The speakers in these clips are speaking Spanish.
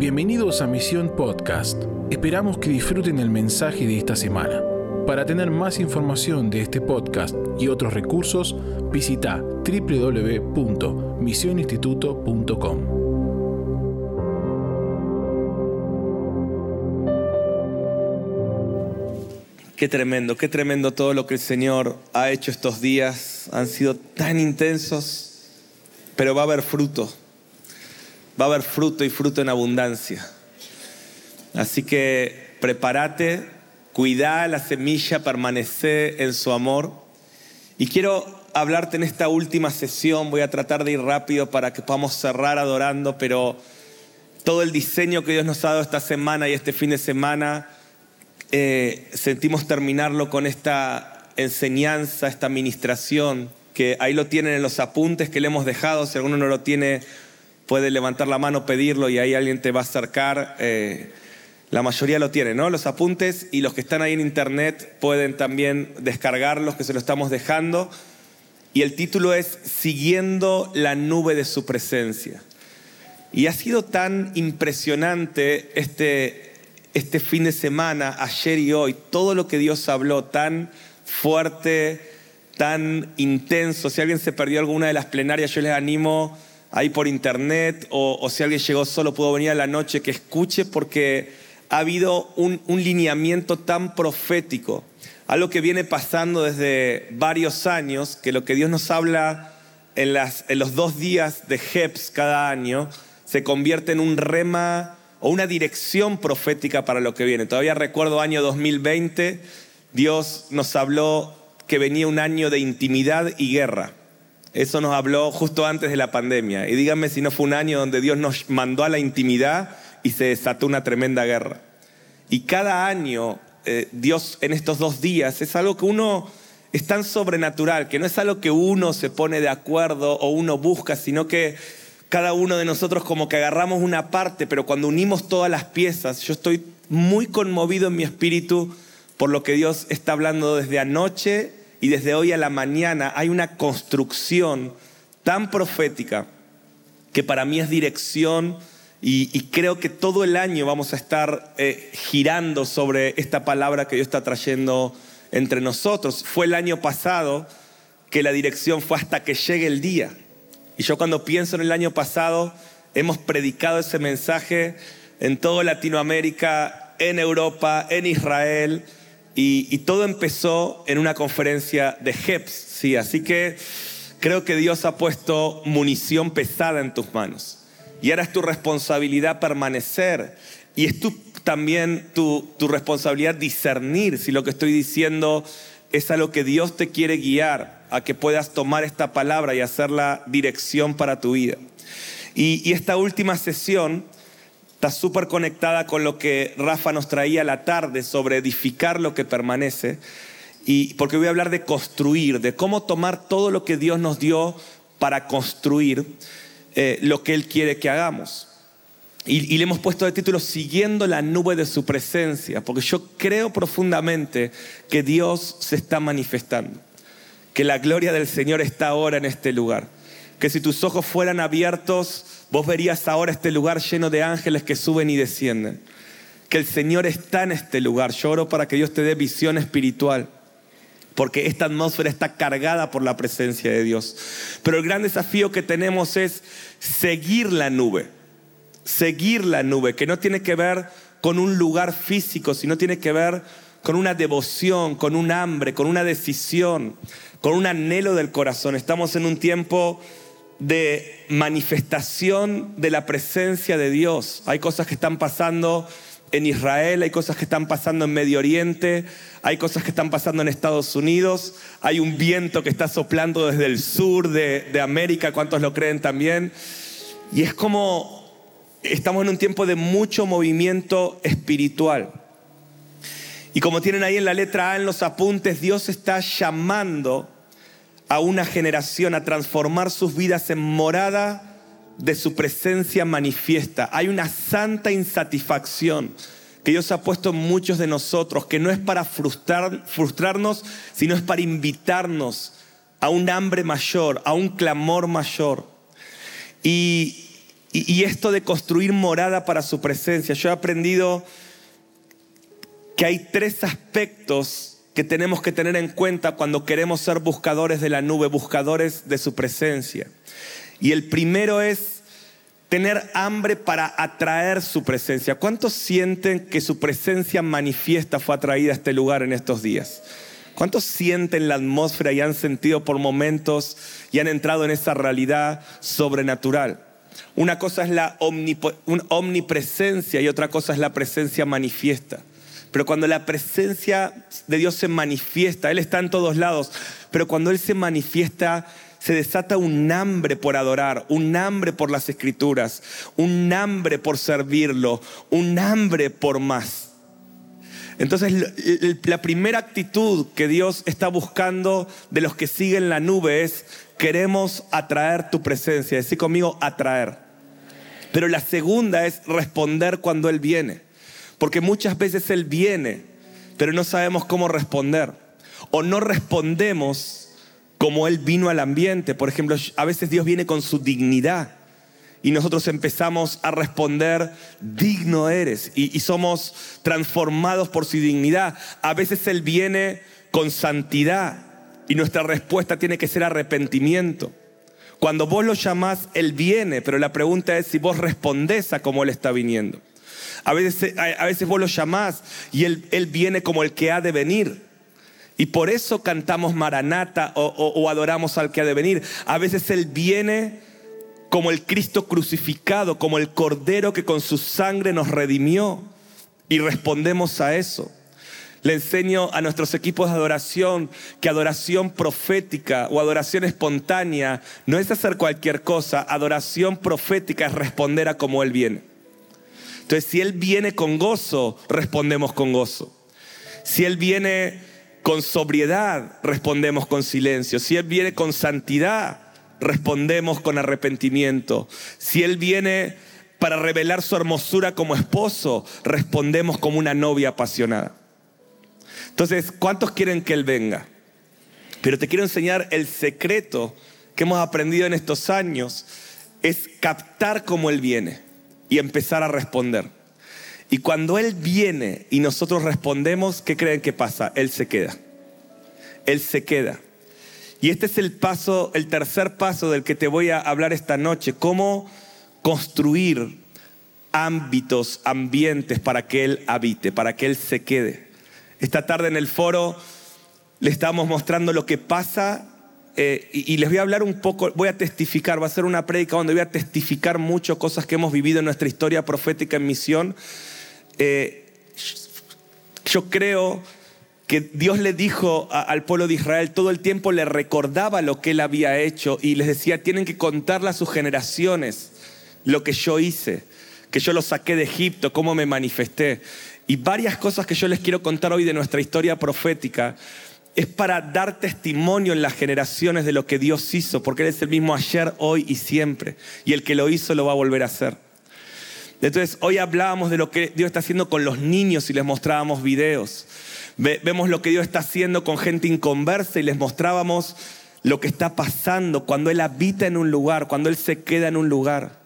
Bienvenidos a Misión Podcast. Esperamos que disfruten el mensaje de esta semana. Para tener más información de este podcast y otros recursos, visita www.misioninstituto.com. Qué tremendo, qué tremendo todo lo que el Señor ha hecho estos días. Han sido tan intensos, pero va a haber fruto va a haber fruto y fruto en abundancia. Así que prepárate, cuida la semilla, permanece en su amor. Y quiero hablarte en esta última sesión, voy a tratar de ir rápido para que podamos cerrar adorando, pero todo el diseño que Dios nos ha dado esta semana y este fin de semana, eh, sentimos terminarlo con esta enseñanza, esta administración, que ahí lo tienen en los apuntes que le hemos dejado, si alguno no lo tiene puede levantar la mano, pedirlo y ahí alguien te va a acercar. Eh, la mayoría lo tiene, ¿no? Los apuntes y los que están ahí en internet pueden también descargarlos, que se lo estamos dejando. Y el título es Siguiendo la nube de su presencia. Y ha sido tan impresionante este, este fin de semana, ayer y hoy, todo lo que Dios habló, tan fuerte, tan intenso. Si alguien se perdió alguna de las plenarias, yo les animo ahí por internet o, si alguien llegó solo pudo venir a la noche, que escuche porque ha habido un, lineamiento tan profético, algo que viene pasando desde varios años, que lo que Dios nos habla en, las, en los dos días de Heps cada año se convierte en un rema o una dirección profética para lo que viene. Todavía recuerdo año 2020, Dios nos habló que venía un año de intimidad y guerra. Eso nos habló justo antes de la pandemia. Y díganme si no fue un año donde Dios nos mandó a la intimidad y se desató una tremenda guerra. Y cada año, eh, Dios en estos dos días, es algo que uno es tan sobrenatural, que no es algo que uno se pone de acuerdo o uno busca, sino que cada uno de nosotros como que agarramos una parte, pero cuando unimos todas las piezas, yo estoy muy conmovido en mi espíritu por lo que Dios está hablando desde anoche y desde hoy a la mañana hay una construcción tan profética que para mí es dirección y, creo que todo el año vamos a estar eh, girando sobre esta palabra que Dios está trayendo entre nosotros. Fue el año pasado que la dirección fue hasta que llegue el día. Y yo cuando pienso en el año pasado, hemos predicado ese mensaje en toda Latinoamérica, en Europa, en Israel, y, todo empezó en una conferencia de HEPS, sí, así que creo que Dios ha puesto munición pesada en tus manos. Y ahora es tu responsabilidad permanecer. Y es también tu, tu responsabilidad discernir si lo que estoy diciendo es a lo que Dios te quiere guiar, a que puedas tomar esta palabra y hacer la dirección para tu vida. Y esta última sesión está súper conectada con lo que Rafa nos traía la tarde sobre edificar lo que permanece. Y porque voy a hablar de construir, de cómo tomar todo lo que Dios nos dio para construir eh, lo que Él quiere que hagamos. Y, y, le hemos puesto de título Siguiendo la nube de su presencia, porque yo creo profundamente que Dios se está manifestando, que la gloria del Señor está ahora en este lugar, que si tus ojos fueran abiertos, vos verías ahora este lugar lleno de ángeles que suben y descienden. Que el Señor está en este lugar. Yo oro para que Dios te dé visión espiritual. Porque esta atmósfera está cargada por la presencia de Dios. Pero el gran desafío que tenemos es seguir la nube. Seguir la nube, que no tiene que ver con un lugar físico, sino tiene que ver con una devoción, con un hambre, con una decisión, con un anhelo del corazón. Estamos en un tiempo de manifestación de la presencia de Dios. Hay cosas que están pasando en Israel, hay cosas que están pasando en Medio Oriente, hay cosas que están pasando en Estados Unidos, hay un viento que está soplando desde el sur de, América, ¿cuántos lo creen también? Y es como estamos en un tiempo de mucho movimiento espiritual. Y como tienen ahí en la letra A en los apuntes, Dios está llamando a una generación a transformar sus vidas en morada de su presencia manifiesta. Hay una santa insatisfacción que Dios ha puesto en muchos de nosotros, que no es para frustrar, frustrarnos, sino es para invitarnos a un hambre mayor, a un clamor mayor. Y esto de construir morada para su presencia, yo he aprendido que hay tres aspectos que tenemos que tener en cuenta cuando queremos ser buscadores de la nube, buscadores de su presencia. Y el primero es tener hambre para atraer su presencia. ¿Cuántos sienten que su presencia manifiesta fue atraída a este lugar en estos días? ¿Cuántos sienten la atmósfera y han sentido por momentos y han entrado en esa realidad sobrenatural? Una cosa es la omnipresencia y otra cosa es la presencia manifiesta. Pero cuando la presencia de Dios se manifiesta, Él está en todos lados, pero cuando Él se manifiesta, se desata un hambre por adorar, un hambre por las escrituras, un hambre por servirlo, un hambre por más. Entonces, la primera actitud que Dios está buscando de los que siguen la nube es, queremos atraer tu presencia. Decir conmigo, atraer. Pero la segunda es responder cuando Él viene. Porque muchas veces Él viene, pero no sabemos cómo responder. O no respondemos como Él vino al ambiente. Por ejemplo, a veces Dios viene con su dignidad y nosotros empezamos a responder, digno eres, y, somos transformados por su dignidad. A veces Él viene con santidad y nuestra respuesta tiene que ser arrepentimiento. Cuando vos lo llamás, Él viene, pero la pregunta es si vos respondés a cómo Él está viniendo. A veces, a veces vos lo llamás y él, él viene como el que ha de venir. Y por eso cantamos Maranata o, o, adoramos al que ha de venir. A veces Él viene como el Cristo crucificado, como el Cordero que con su sangre nos redimió. Y respondemos a eso. Le enseño a nuestros equipos de adoración que adoración profética o adoración espontánea no es hacer cualquier cosa. Adoración profética es responder a como Él viene. Entonces, si Él viene con gozo, respondemos con gozo. Si Él viene con sobriedad, respondemos con silencio. Si Él viene con santidad, respondemos con arrepentimiento. Si Él viene para revelar su hermosura como esposo, respondemos como una novia apasionada. Entonces, ¿cuántos quieren que Él venga? Pero te quiero enseñar el secreto que hemos aprendido en estos años, es captar cómo Él viene y empezar a responder. Y cuando Él viene y nosotros respondemos, ¿qué creen que pasa? Él se queda. Él se queda. Y este es el paso, el tercer paso del que te voy a hablar esta noche. Cómo construir ámbitos, ambientes para que Él habite, para que Él se quede. Esta tarde en el foro le estamos mostrando lo que pasa eh, y, les voy a hablar un poco, voy a testificar, va a ser una prédica donde voy a testificar mucho cosas que hemos vivido en nuestra historia profética en misión. Eh, yo creo que Dios le dijo al pueblo de Israel, todo el tiempo le recordaba lo que él había hecho y les decía, tienen que contarle a sus generaciones lo que yo hice, que yo los saqué de Egipto, cómo me manifesté. Y varias cosas que yo les quiero contar hoy de nuestra historia profética es para dar testimonio en las generaciones de lo que Dios hizo, porque Él es el mismo ayer, hoy y siempre. Y el que lo hizo lo va a volver a hacer. Entonces, hoy hablábamos de lo que Dios está haciendo con los niños y les mostrábamos videos. vemos lo que Dios está haciendo con gente inconversa y les mostrábamos lo que está pasando cuando Él habita en un lugar, cuando Él se queda en un lugar.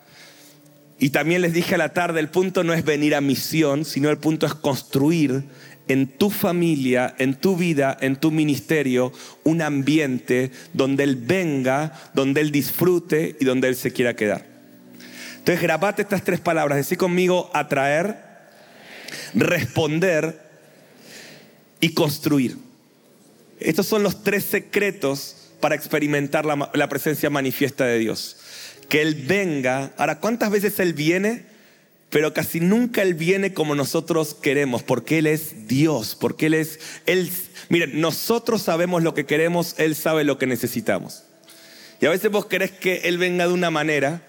Y también les dije a la tarde, el punto no es venir a misión, sino el punto es construir en tu familia, en tu vida, en tu ministerio, un ambiente donde Él venga, donde Él disfrute y donde Él se quiera quedar. Entonces grabate estas tres palabras, decir conmigo atraer, responder y construir. Estos son los tres secretos para experimentar la, la presencia manifiesta de Dios. Que Él venga. Ahora, ¿cuántas veces Él viene? Pero casi nunca Él viene como nosotros queremos, porque Él es Dios, porque Él es, Él, miren, nosotros sabemos lo que queremos, Él sabe lo que necesitamos. Y a veces vos querés que Él venga de una manera,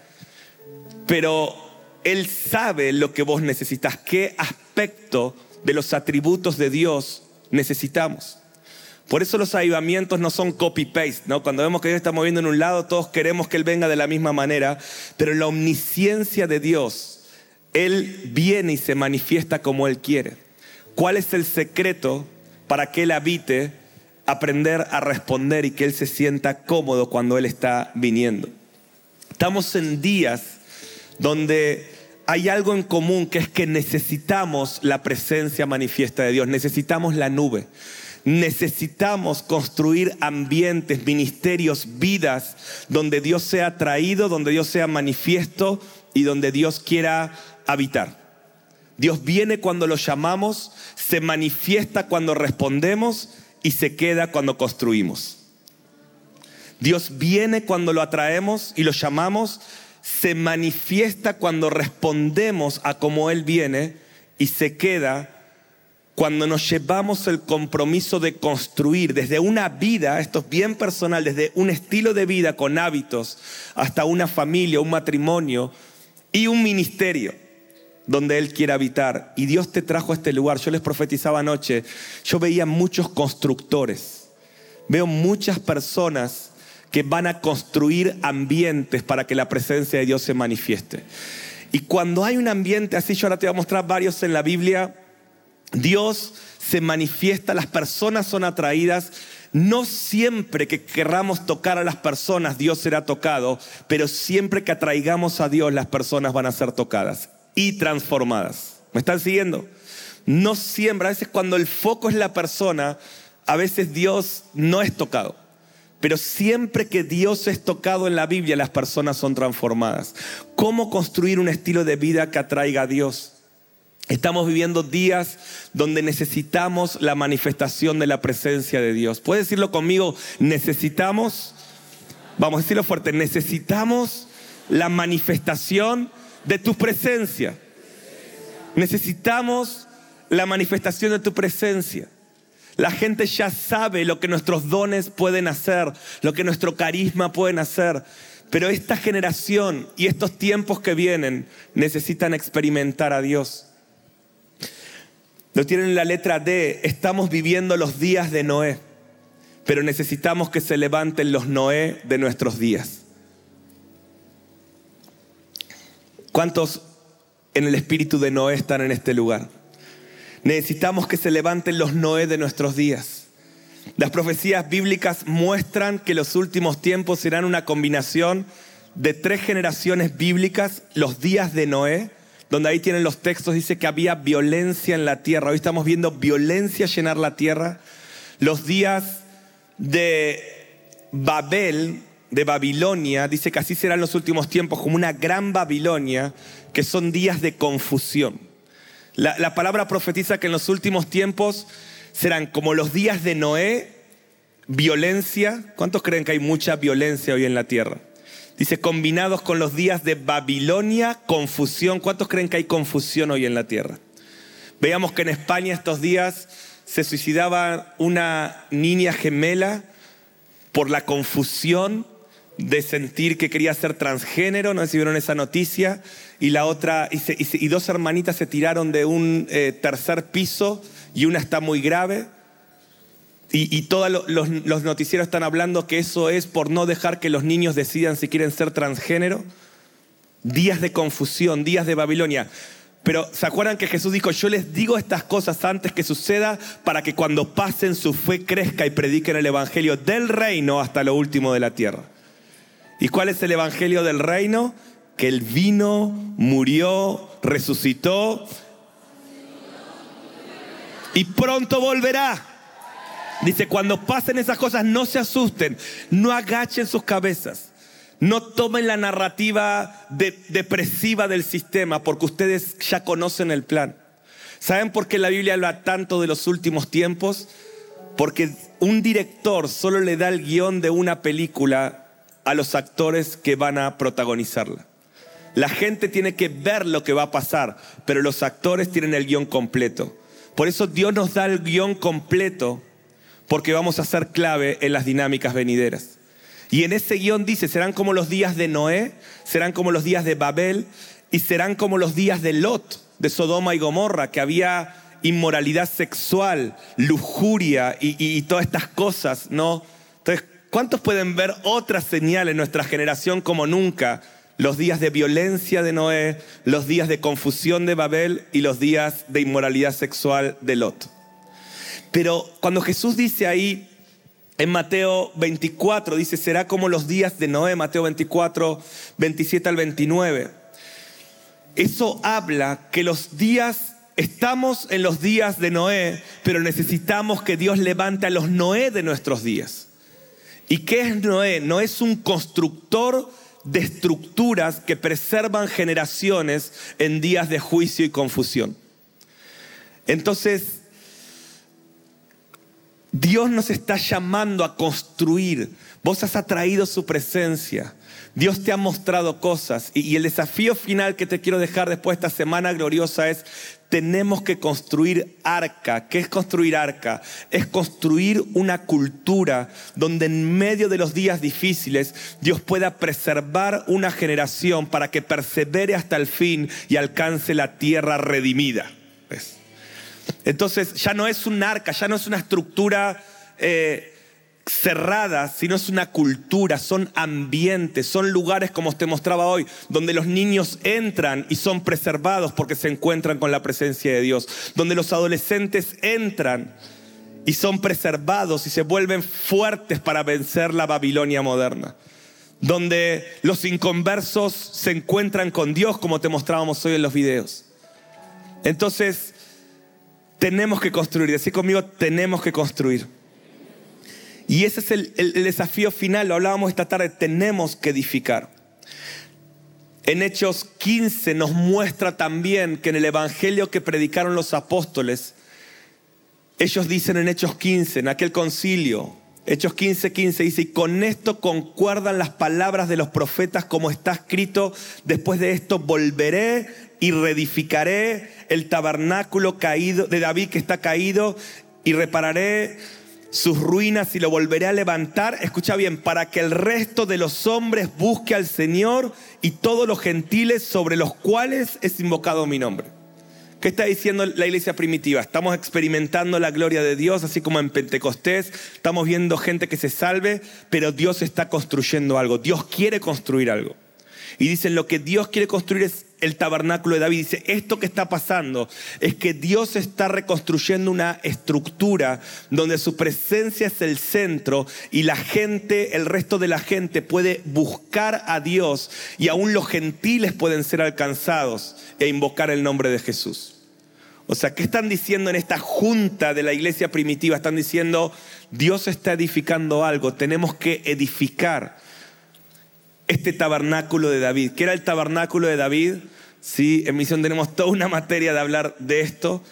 pero Él sabe lo que vos necesitas, qué aspecto de los atributos de Dios necesitamos. Por eso los avivamientos no son copy-paste, ¿no? Cuando vemos que Dios está moviendo en un lado, todos queremos que Él venga de la misma manera, pero la omnisciencia de Dios él viene y se manifiesta como Él quiere. ¿Cuál es el secreto para que Él habite? Aprender a responder y que Él se sienta cómodo cuando Él está viniendo. Estamos en días donde hay algo en común que es que necesitamos la presencia manifiesta de Dios, necesitamos la nube. Necesitamos construir ambientes, ministerios, vidas donde Dios sea traído, donde Dios sea manifiesto y donde Dios quiera habitar. Dios viene cuando lo llamamos, se manifiesta cuando respondemos y se queda cuando construimos. Dios viene cuando lo atraemos y lo llamamos, se manifiesta cuando respondemos a cómo Él viene y se queda cuando nos llevamos el compromiso de construir desde una vida, esto es bien personal, desde un estilo de vida con hábitos hasta una familia, un matrimonio y un ministerio donde Él quiere habitar. Y Dios te trajo a este lugar. Yo les profetizaba anoche, yo veía muchos constructores, veo muchas personas que van a construir ambientes para que la presencia de Dios se manifieste. Y cuando hay un ambiente así, yo ahora te voy a mostrar varios en la Biblia, Dios se manifiesta, las personas son atraídas. No siempre que querramos tocar a las personas Dios será tocado, pero siempre que atraigamos a Dios las personas van a ser tocadas y transformadas. ¿Me están siguiendo? No siempre, a veces cuando el foco es la persona, a veces Dios no es tocado. Pero siempre que Dios es tocado en la Biblia, las personas son transformadas. ¿Cómo construir un estilo de vida que atraiga a Dios? Estamos viviendo días donde necesitamos la manifestación de la presencia de Dios. ¿Puedes decirlo conmigo? Necesitamos, vamos a decirlo fuerte, necesitamos la manifestación de tu presencia. Necesitamos la manifestación de tu presencia. La gente ya sabe lo que nuestros dones pueden hacer, lo que nuestro carisma pueden hacer. Pero esta generación y estos tiempos que vienen necesitan experimentar a Dios. Lo tienen en la letra D, estamos viviendo los días de Noé, pero necesitamos que se levanten los Noé de nuestros días. ¿Cuántos en el espíritu de Noé están en este lugar? Necesitamos que se levanten los Noé de nuestros días. Las profecías bíblicas muestran que los últimos tiempos serán una combinación de tres generaciones bíblicas, los días de Noé, donde ahí tienen los textos, dice que había violencia en la tierra. Hoy estamos viendo violencia llenar la tierra. Los días de Babel, de Babilonia, dice que así serán los últimos tiempos, como una gran Babilonia, que son días de confusión. La, palabra profetiza que en los últimos tiempos serán como los días de Noé, violencia. ¿Cuántos creen que hay mucha violencia hoy en la tierra? Dice, combinados con los días de Babilonia, confusión. ¿Cuántos creen que hay confusión hoy en la tierra? Veamos que en España estos días se suicidaba una niña gemela por la confusión de sentir que quería ser transgénero, no vieron esa noticia, y la otra, y, dos hermanitas se tiraron de un eh, tercer piso y una está muy grave. Y, todos los, noticieros están hablando que eso es por no dejar que los niños decidan si quieren ser transgénero. Días de confusión, días de Babilonia. Pero ¿se acuerdan que Jesús dijo, yo les digo estas cosas antes que suceda para que cuando pasen su fe crezca y prediquen el Evangelio del reino hasta lo último de la tierra? ¿Y cuál es el Evangelio del reino? Que Él vino, murió, resucitó y pronto volverá. Dice, cuando pasen esas cosas no se asusten, no agachen sus cabezas, no tomen la narrativa depresiva del sistema porque ustedes ya conocen el plan. ¿Saben por qué la Biblia habla tanto de los últimos tiempos? Porque un director solo le da el guion de una película a los actores que van a protagonizarla. La gente tiene que ver lo que va a pasar, pero los actores tienen el guion completo. Por eso Dios nos da el guion completo, porque vamos a ser clave en las dinámicas venideras. Y en ese guion dice, serán como los días de Noé, serán como los días de Babel y serán como los días de Lot, de Sodoma y Gomorra, que había inmoralidad sexual, lujuria y, y todas estas cosas, ¿no? ¿Cuántos pueden ver otra señal en nuestra generación como nunca? Los días de violencia de Noé, los días de confusión de Babel y los días de inmoralidad sexual de Lot. Pero cuando Jesús dice ahí en Mateo 24, dice, será como los días de Noé, Mateo 24, 27 al 29. eso habla que los días, estamos en los días de Noé, pero necesitamos que Dios levante a los Noé de nuestros días. ¿Y qué es Noé? No es un constructor de estructuras que preservan generaciones en días de juicio y confusión. Entonces, Dios nos está llamando a construir. Vos has atraído su presencia. Dios te ha mostrado cosas. Y, el desafío final que te quiero dejar después de esta semana gloriosa es, tenemos que construir arca. ¿Qué es construir arca? Es construir una cultura donde en medio de los días difíciles Dios pueda preservar una generación para que persevere hasta el fin y alcance la tierra redimida. Entonces ya no es un arca, ya no es una estructura... Eh, cerrada, sino es una cultura, son ambientes, son lugares como te mostraba hoy, donde los niños entran y son preservados porque se encuentran con la presencia de Dios, donde los adolescentes entran y son preservados y se vuelven fuertes para vencer la Babilonia moderna, donde los inconversos se encuentran con Dios como te mostrábamos hoy en los videos. Entonces, tenemos que construir, decir conmigo, tenemos que construir. Y ese es el, desafío final, lo hablábamos esta tarde, tenemos que edificar. En Hechos 15 nos muestra también que en el Evangelio que predicaron los apóstoles, ellos dicen en Hechos 15, en aquel concilio, Hechos 15, 15 dice, y con esto concuerdan las palabras de los profetas como está escrito, después de esto volveré y reedificaré el tabernáculo caído de David que está caído y repararé sus ruinas y lo volveré a levantar, escucha bien, para que el resto de los hombres busque al Señor y todos los gentiles sobre los cuales es invocado mi nombre. ¿Qué está diciendo la iglesia primitiva? Estamos experimentando la gloria de Dios, así como en Pentecostés, estamos viendo gente que se salve, pero Dios está construyendo algo, Dios quiere construir algo. Y dicen, lo que Dios quiere construir es el tabernáculo de David. Dice, esto que está pasando es que Dios está reconstruyendo una estructura donde su presencia es el centro y la gente, el resto de la gente puede buscar a Dios y aún los gentiles pueden ser alcanzados e invocar el nombre de Jesús. O sea, ¿qué están diciendo en esta junta de la iglesia primitiva? Están diciendo, Dios está edificando algo, tenemos que edificar este tabernáculo de David. ¿Qué era el tabernáculo de David? Sí, en misión tenemos toda una materia de hablar de esto.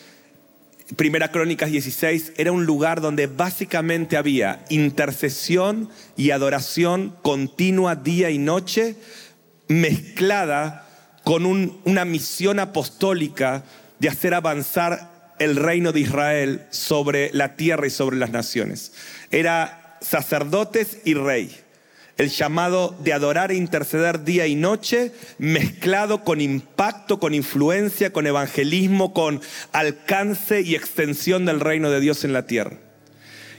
Primera Crónicas 16 era un lugar donde básicamente había intercesión y adoración continua día y noche, mezclada con una misión apostólica de hacer avanzar el reino de Israel sobre la tierra y sobre las naciones. Era sacerdotes y rey el llamado de adorar e interceder día y noche, mezclado con impacto, con influencia, con evangelismo, con alcance y extensión del reino de Dios en la tierra.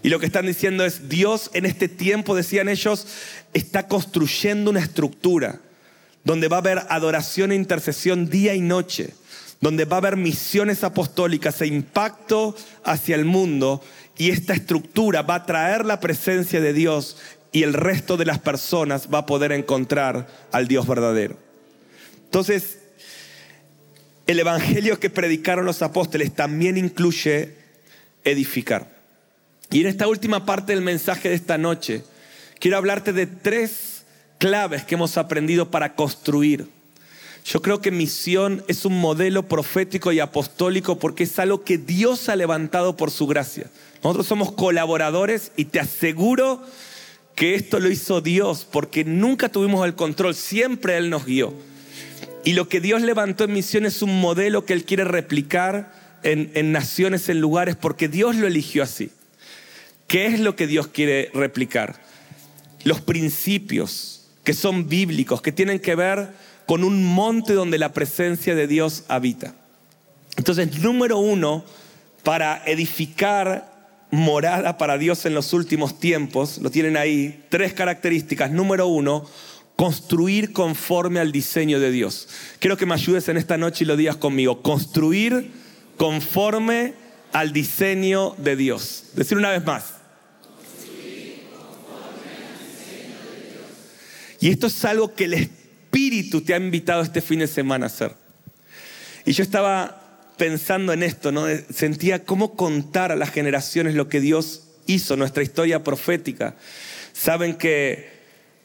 Y lo que están diciendo es, Dios en este tiempo, decían ellos, está construyendo una estructura donde va a haber adoración e intercesión día y noche, donde va a haber misiones apostólicas e impacto hacia el mundo, y esta estructura va a traer la presencia de Dios y el resto de las personas va a poder encontrar al Dios verdadero. Entonces, el evangelio que predicaron los apóstoles también incluye edificar. Y en esta última parte del mensaje de esta noche, quiero hablarte de tres claves que hemos aprendido para construir. Yo creo que misión es un modelo profético y apostólico porque es algo que Dios ha levantado por su gracia. Nosotros somos colaboradores y te aseguro que esto lo hizo Dios porque nunca tuvimos el control, siempre Él nos guió. Y lo que Dios levantó en misión es un modelo que Él quiere replicar en, en naciones, en lugares, porque Dios lo eligió así. ¿Qué es lo que Dios quiere replicar? Los principios que son bíblicos, que tienen que ver con un monte donde la presencia de Dios habita. Entonces, número uno, para edificar morada para Dios en los últimos tiempos, lo tienen ahí, tres características. Número uno, construir conforme al diseño de Dios. Quiero que me ayudes en esta noche y lo digas conmigo. Construir conforme al diseño de Dios. Decir una vez más. Y esto es algo que el Espíritu te ha invitado este fin de semana a hacer. Y yo estaba pensando en esto, ¿no? Sentía cómo contar a las generaciones lo que Dios hizo, nuestra historia profética. Saben que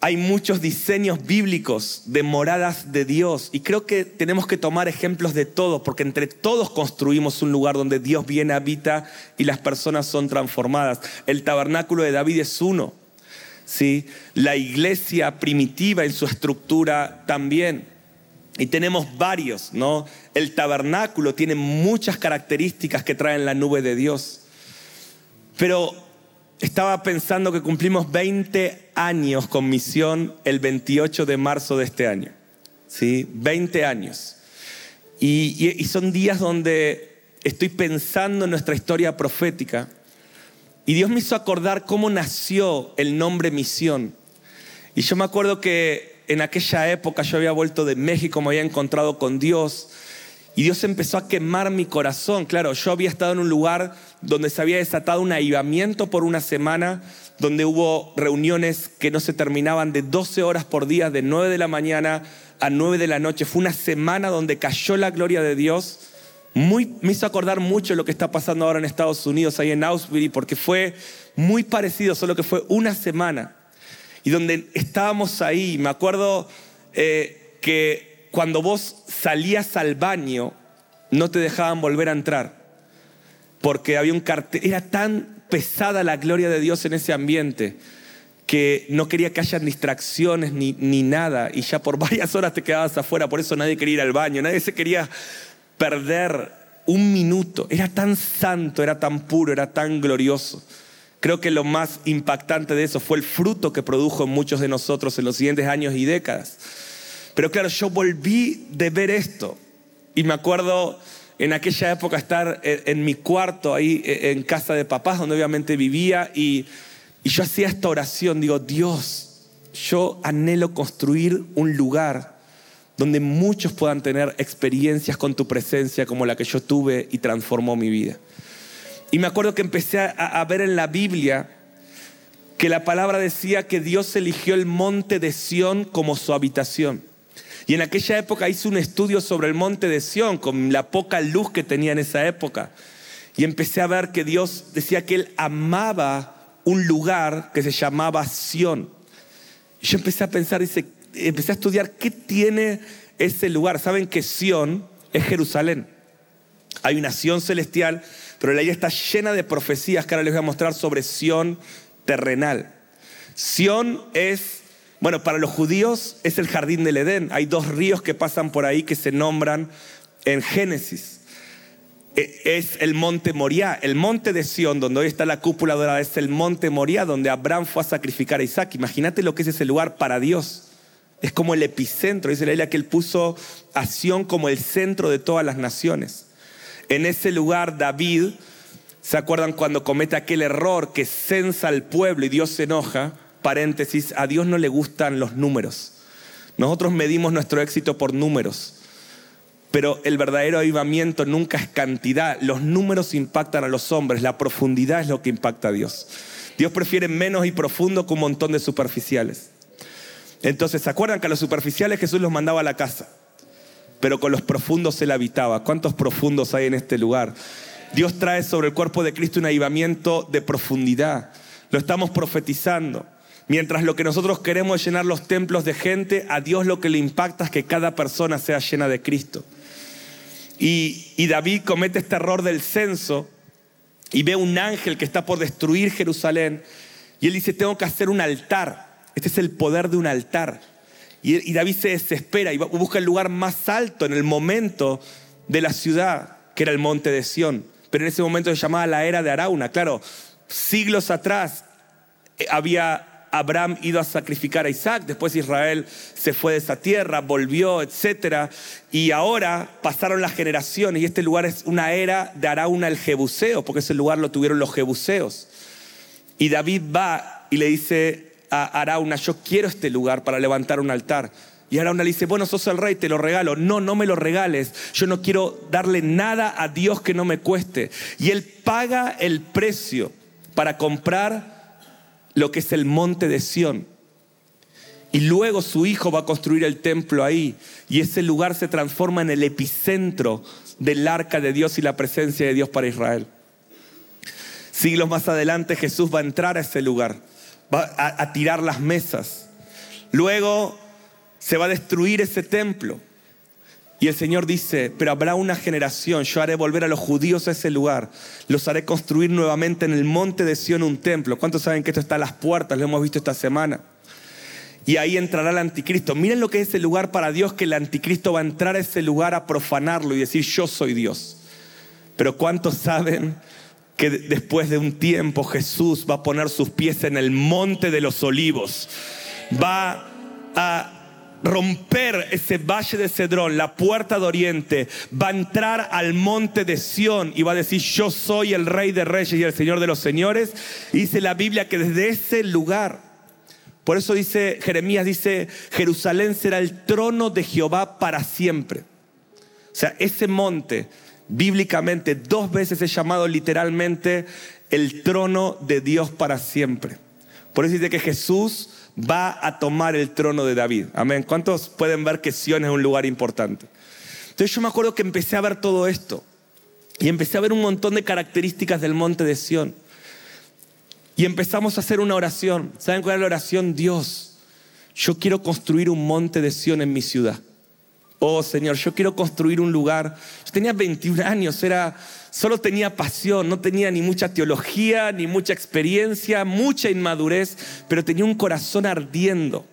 hay muchos diseños bíblicos de moradas de Dios y creo que tenemos que tomar ejemplos de todos porque entre todos construimos un lugar donde Dios viene, habita y las personas son transformadas. El tabernáculo de David es uno. ¿sí? La iglesia primitiva en su estructura también. Y tenemos varios, ¿no? El tabernáculo tiene muchas características que traen la nube de Dios. Pero estaba pensando que cumplimos 20 años con misión el 28 de marzo de este año. ¿Sí? 20 años. Y, y, son días donde estoy pensando en nuestra historia profética. Y Dios me hizo acordar cómo nació el nombre misión. Y yo me acuerdo que en aquella época yo había vuelto de México, me había encontrado con Dios. Y Dios empezó a quemar mi corazón. Claro, yo había estado en un lugar donde se había desatado un avivamiento por una semana, donde hubo reuniones que no se terminaban de 12 horas por día, de 9 de la mañana a 9 de la noche. Fue una semana donde cayó la gloria de Dios. Muy, me hizo acordar mucho lo que está pasando ahora en Estados Unidos, ahí en Auschwitz, porque fue muy parecido, solo que fue una semana. Y donde estábamos ahí, me acuerdo eh, que cuando vos salías al baño, no te dejaban volver a entrar. Porque había un cartel, era tan pesada la gloria de Dios en ese ambiente que no quería que haya distracciones ni, ni nada. Y ya por varias horas te quedabas afuera, por eso nadie quería ir al baño, nadie se quería perder un minuto. Era tan santo, era tan puro, era tan glorioso. Creo que lo más impactante de eso fue el fruto que produjo en muchos de nosotros en los siguientes años y décadas. Pero claro, yo volví de ver esto y me acuerdo en aquella época estar en, mi cuarto ahí e, en casa de papás, donde obviamente vivía, y, y yo hacía esta oración, digo, Dios, yo anhelo construir un lugar donde muchos puedan tener experiencias con tu presencia como la que yo tuve y transformó mi vida. Y me acuerdo que empecé a, ver en la Biblia que la palabra decía que Dios eligió el monte de Sión como su habitación. Y en aquella época hice un estudio sobre el monte de Sión, con la poca luz que tenía en esa época. Y empecé a ver que Dios decía que Él amaba un lugar que se llamaba Sión. Y yo empecé a pensar, dice, empecé a estudiar qué tiene ese lugar. Saben que Sión es Jerusalén. Hay una Sión celestial, pero la idea está llena de profecías que ahora les voy a mostrar sobre Sión terrenal. Sión es bueno, para los judíos es el jardín del Edén. Hay dos ríos que pasan por ahí que se nombran en Génesis. E, es el monte Moriah, el monte de Sión, donde hoy está la cúpula dorada, es el monte Moriah, donde Abraham fue a sacrificar a Isaac. Imagínate lo que es ese lugar para Dios. Es como el epicentro, dice la Biblia que él puso a Sión como el centro de todas las naciones. En ese lugar David, ¿se acuerdan cuando comete aquel error que censa al pueblo y Dios se enoja? paréntesis, a Dios no le gustan los números. Nosotros medimos nuestro éxito por números, pero el verdadero avivamiento nunca es cantidad. Los números impactan a los hombres, la profundidad es lo que impacta a Dios. Dios prefiere menos y profundo que un montón de superficiales. Entonces, ¿se acuerdan que a los superficiales Jesús los mandaba a la casa? Pero con los profundos Él habitaba. ¿Cuántos profundos hay en este lugar? Dios trae sobre el cuerpo de Cristo un avivamiento de profundidad. Lo estamos profetizando. Mientras lo que nosotros queremos es llenar los templos de gente, a Dios lo que le impacta es que cada persona sea llena de Cristo. Y, David comete este error del censo y ve un ángel que está por destruir Jerusalén. Y él dice, tengo que hacer un altar. Este es el poder de un altar. Y, David se desespera y busca el lugar más alto en el momento de la ciudad, que era el monte de Sión. Pero en ese momento se llamaba la era de Arauna. Claro, siglos atrás eh, había Abraham ido a sacrificar a Isaac, después Israel se fue de esa tierra, volvió, etc. Y ahora pasaron las generaciones y este lugar es una era de Arauna el Jebuseo, porque ese lugar lo tuvieron los Jebuseos. Y David va y le dice a Arauna, yo quiero este lugar para levantar un altar. Y Arauna le dice, bueno, sos el rey, te lo regalo. No, no me lo regales. Yo no quiero darle nada a Dios que no me cueste. Y él paga el precio para comprar lo que es el monte de Sión. Y luego su hijo va a construir el templo ahí. Y ese lugar se transforma en el epicentro del arca de Dios y la presencia de Dios para Israel. Siglos más adelante Jesús va a entrar a ese lugar, va a, tirar las mesas. Luego se va a destruir ese templo. Y el Señor dice, pero habrá una generación, yo haré volver a los judíos a ese lugar, los haré construir nuevamente en el monte de Sión un templo. ¿Cuántos saben que esto está a las puertas? Lo hemos visto esta semana. Y ahí entrará el anticristo. Miren lo que es ese lugar para Dios, que el anticristo va a entrar a ese lugar a profanarlo y decir, yo soy Dios. Pero ¿cuántos saben que después de un tiempo Jesús va a poner sus pies en el monte de los olivos? Va a romper ese valle de Cedrón, la puerta de Oriente, va a entrar al monte de Sión y va a decir, yo soy el rey de reyes y el señor de los señores. Y dice la Biblia que desde ese lugar, por eso dice Jeremías, dice, Jerusalén será el trono de Jehová para siempre. O sea, ese monte, bíblicamente, dos veces es llamado literalmente el trono de Dios para siempre. Por eso dice que Jesús va a tomar el trono de David. Amén. ¿Cuántos pueden ver que Sion es un lugar importante? Entonces yo me acuerdo que empecé a ver todo esto y empecé a ver un montón de características del monte de Sion. Y empezamos a hacer una oración. ¿Saben cuál es la oración? Dios, yo quiero construir un monte de Sion en mi ciudad. Oh Señor, yo quiero construir un lugar. Yo tenía 21 años, era solo tenía pasión, no tenía ni mucha teología, ni mucha experiencia, mucha inmadurez, pero tenía un corazón ardiendo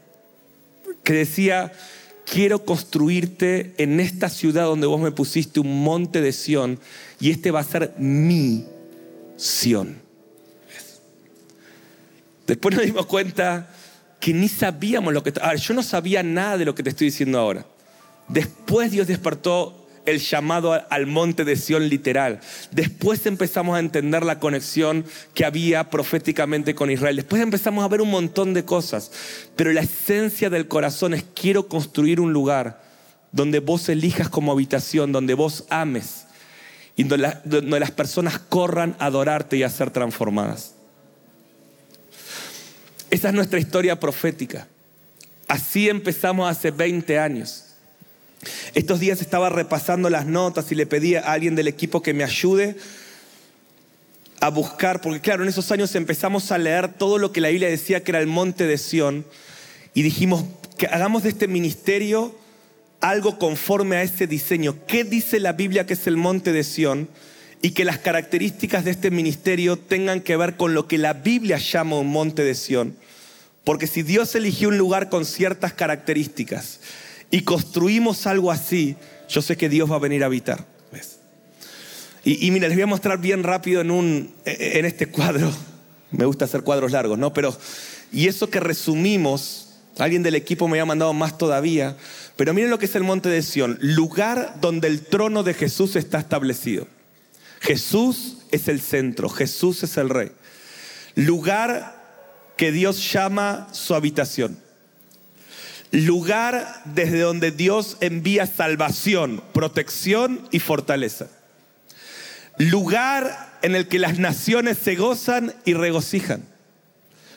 que decía, quiero construirte en esta ciudad donde vos me pusiste un monte de Sión y este va a ser mi Sión. Después nos dimos cuenta que ni sabíamos lo que... A ver, yo no sabía nada de lo que te estoy diciendo ahora. Después Dios despertó el llamado al monte de Sión literal. Después empezamos a entender la conexión que había proféticamente con Israel. Después empezamos a ver un montón de cosas. Pero la esencia del corazón es quiero construir un lugar donde vos elijas como habitación, donde vos ames y donde, las personas corran a adorarte y a ser transformadas. Esa es nuestra historia profética. Así empezamos hace 20 años. Estos días estaba repasando las notas y le pedí a alguien del equipo que me ayude a buscar, porque claro, en esos años empezamos a leer todo lo que la Biblia decía que era el monte de Sión y dijimos que hagamos de este ministerio algo conforme a ese diseño. ¿Qué dice la Biblia que es el monte de Sión? Y que las características de este ministerio tengan que ver con lo que la Biblia llama un monte de Sión. Porque si Dios eligió un lugar con ciertas características, y construimos algo así, yo sé que Dios va a venir a habitar. Y, mira, les voy a mostrar bien rápido en, un, en este cuadro. Me gusta hacer cuadros largos, ¿no? Pero, y eso que resumimos, alguien del equipo me ha mandado más todavía, pero miren lo que es el monte de Sión, lugar donde el trono de Jesús está establecido. Jesús es el centro, Jesús es el rey. Lugar que Dios llama su habitación lugar desde donde Dios envía salvación, protección y fortaleza. Lugar en el que las naciones se gozan y regocijan.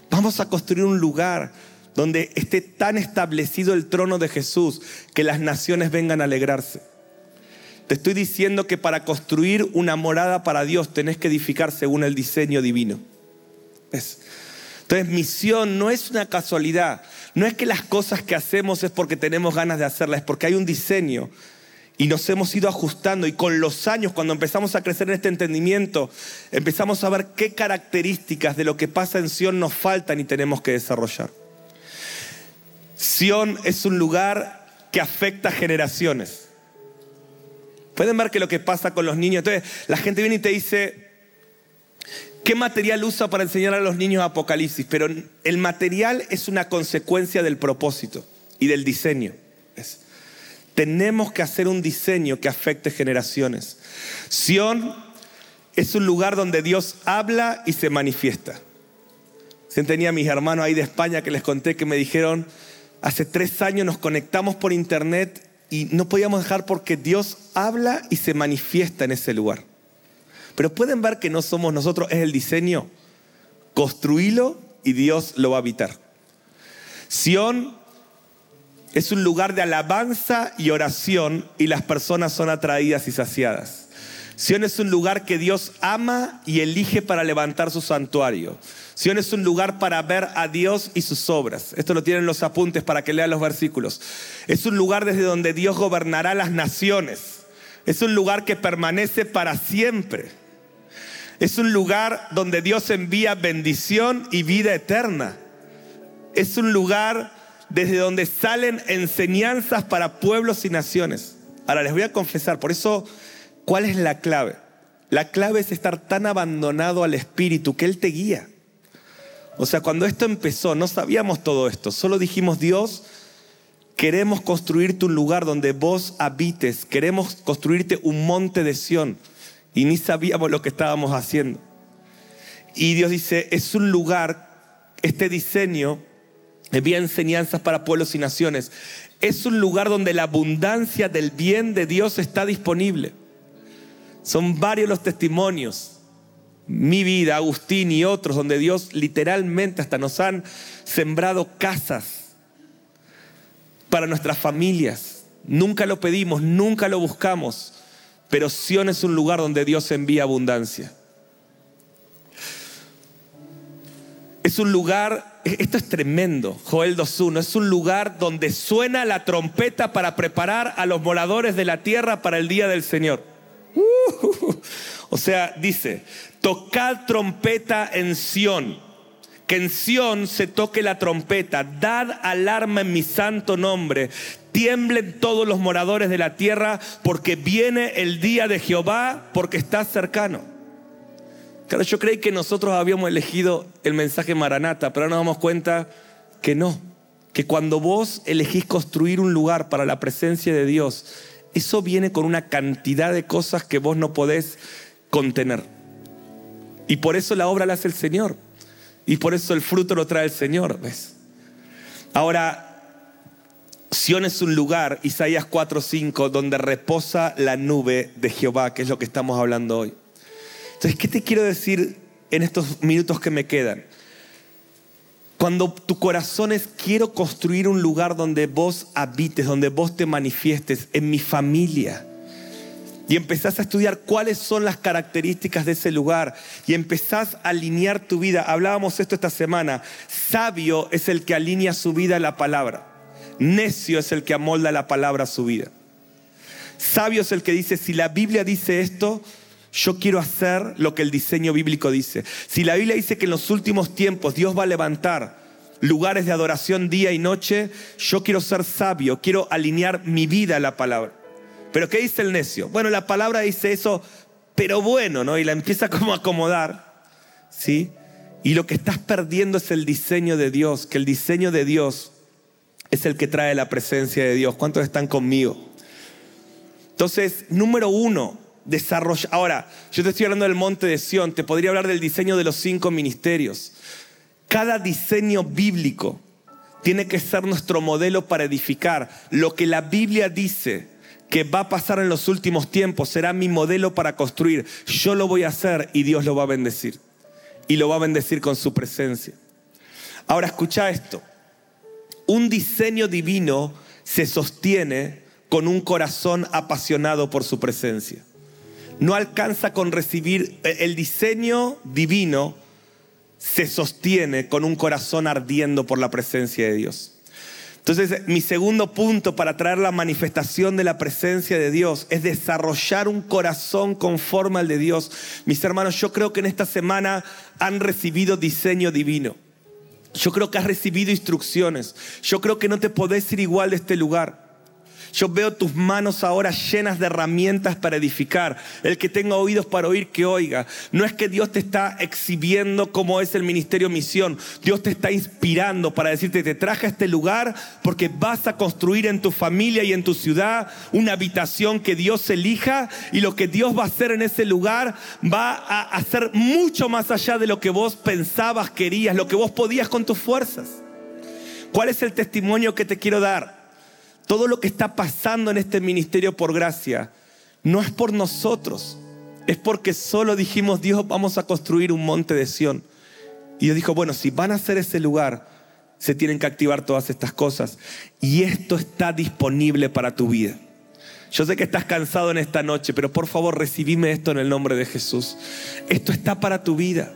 Vamos a construir un lugar donde esté tan establecido el trono de Jesús que las naciones vengan a alegrarse. Te estoy diciendo que para construir una morada para Dios tenés que edificar según el diseño divino. Entonces, misión no es una casualidad. No es que las cosas que hacemos es porque tenemos ganas de hacerlas, es porque hay un diseño y nos hemos ido ajustando y con los años, cuando empezamos a crecer en este entendimiento, empezamos a ver qué características de lo que pasa en Sion nos faltan y tenemos que desarrollar. Sion es un lugar que afecta generaciones. Pueden ver que lo que pasa con los niños, entonces la gente viene y te dice, ¿Qué material usa para enseñar a los niños Apocalipsis? Pero el material es una consecuencia del propósito y del diseño. tenemos que hacer un diseño que afecte generaciones. Sión es un lugar donde Dios habla y se manifiesta. Se tenía mis hermanos ahí de España que les conté que me dijeron, hace tres años nos conectamos por internet y no podíamos dejar porque Dios habla y se manifiesta en ese lugar. Pero pueden ver que no somos nosotros, es el diseño. Construílo y Dios lo va a habitar. Sión Es un lugar de alabanza y oración y las personas son atraídas y saciadas. Sion es un lugar que Dios ama y elige para levantar su santuario. Sion es un lugar para ver a Dios y sus obras. Esto lo tienen los apuntes para que lean los versículos. Es un lugar desde donde Dios gobernará las naciones. Es un lugar que permanece para siempre. Es un lugar donde Dios envía bendición y vida eterna. Es un lugar desde donde salen enseñanzas para pueblos y naciones. Ahora les voy a confesar, por eso ¿Cuál es la clave? La clave es estar tan abandonado al Espíritu que Él te guía. O sea, cuando esto empezó, no sabíamos todo esto, solo dijimos, Dios, queremos construirte un lugar donde vos habites, queremos construirte un monte de Sión. Y ni sabíamos lo que estábamos haciendo. Y Dios dice, es un lugar, este diseño envía enseñanzas para pueblos y naciones. Es un lugar donde la abundancia del bien de Dios está disponible. Son varios los testimonios, mi vida, Agustín y otros, donde Dios literalmente hasta nos han sembrado casas para nuestras familias. Nunca lo pedimos, nunca lo buscamos, pero Sion es un lugar donde Dios envía abundancia. Es un lugar, esto es tremendo, Joel 2.1, es un lugar donde suena la trompeta para preparar a los moradores de la tierra para el día del Señor. o sea, dice, tocad trompeta en Sión, que en Sión se toque la trompeta, dad alarma en mi santo nombre, tiemblen todos los moradores de la tierra, porque viene el día de Jehová, porque está cercano. Claro, yo creí que nosotros habíamos elegido el mensaje Maranata, pero ahora nos damos cuenta que no, que cuando vos elegís construir un lugar para la presencia de Dios, eso viene con una cantidad de cosas que vos no podés contener. Y por eso la obra la hace el Señor. Y por eso el fruto lo trae el Señor, ¿ves? Ahora, Sión es un lugar, Isaías 4:5, donde reposa la nube de Jehová, que es lo que estamos hablando hoy. Entonces, ¿qué te quiero decir en estos minutos que me quedan? Cuando tu corazón es, quiero construir un lugar donde vos habites, donde vos te manifiestes, en mi familia. Y empezás a estudiar cuáles son las características de ese lugar. Y empezás a alinear tu vida. Hablábamos esto esta semana. Sabio es el que alinea su vida a la palabra. Necio es el que amolda la palabra a su vida. Sabio es el que dice, si la Biblia dice esto, yo quiero hacer lo que el diseño bíblico dice. Si la Biblia dice que en los últimos tiempos Dios va a levantar lugares de adoración día y noche, yo quiero ser sabio, quiero alinear mi vida a la palabra. Pero ¿qué dice el necio? Bueno, la palabra dice eso, pero bueno, ¿no? Y la empieza como a acomodar, ¿sí? Y lo que estás perdiendo es el diseño de Dios, que el diseño de Dios es el que trae la presencia de Dios. ¿Cuántos están conmigo? Entonces, número uno, desarrollar. Ahora, yo te estoy hablando del monte de Sión, te podría hablar del diseño de los cinco ministerios. Cada diseño bíblico tiene que ser nuestro modelo para edificar. Lo que la Biblia dice que va a pasar en los últimos tiempos será mi modelo para construir. Yo lo voy a hacer y Dios lo va a bendecir. Y lo va a bendecir con su presencia. Ahora escucha esto. Un diseño divino se sostiene con un corazón apasionado por su presencia no alcanza con recibir el diseño divino, se sostiene con un corazón ardiendo por la presencia de Dios. Entonces, mi segundo punto para traer la manifestación de la presencia de Dios es desarrollar un corazón conforme al de Dios. Mis hermanos, yo creo que en esta semana han recibido diseño divino. Yo creo que has recibido instrucciones. Yo creo que no te podés ir igual de este lugar. Yo veo tus manos ahora llenas de herramientas para edificar. El que tenga oídos para oír, que oiga. No es que Dios te está exhibiendo cómo es el ministerio misión. Dios te está inspirando para decirte, te traje a este lugar porque vas a construir en tu familia y en tu ciudad una habitación que Dios elija y lo que Dios va a hacer en ese lugar va a hacer mucho más allá de lo que vos pensabas, querías, lo que vos podías con tus fuerzas. ¿Cuál es el testimonio que te quiero dar? Todo lo que está pasando en este ministerio por gracia no es por nosotros, es porque solo dijimos, Dios, vamos a construir un monte de Sión. Y Dios dijo, bueno, si van a hacer ese lugar, se tienen que activar todas estas cosas. Y esto está disponible para tu vida. Yo sé que estás cansado en esta noche, pero por favor recibime esto en el nombre de Jesús. Esto está para tu vida.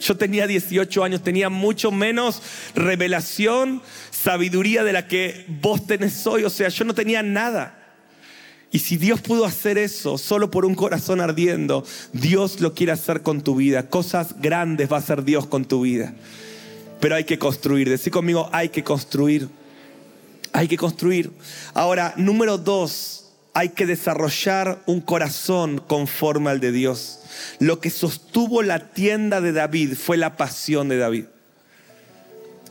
Yo tenía 18 años, tenía mucho menos revelación, sabiduría de la que vos tenés hoy. O sea, yo no tenía nada. Y si Dios pudo hacer eso solo por un corazón ardiendo, Dios lo quiere hacer con tu vida. Cosas grandes va a hacer Dios con tu vida. Pero hay que construir. Decí conmigo, hay que construir. Hay que construir. Ahora, número dos, hay que desarrollar un corazón conforme al de Dios. Lo que sostuvo la tienda de David fue la pasión de David.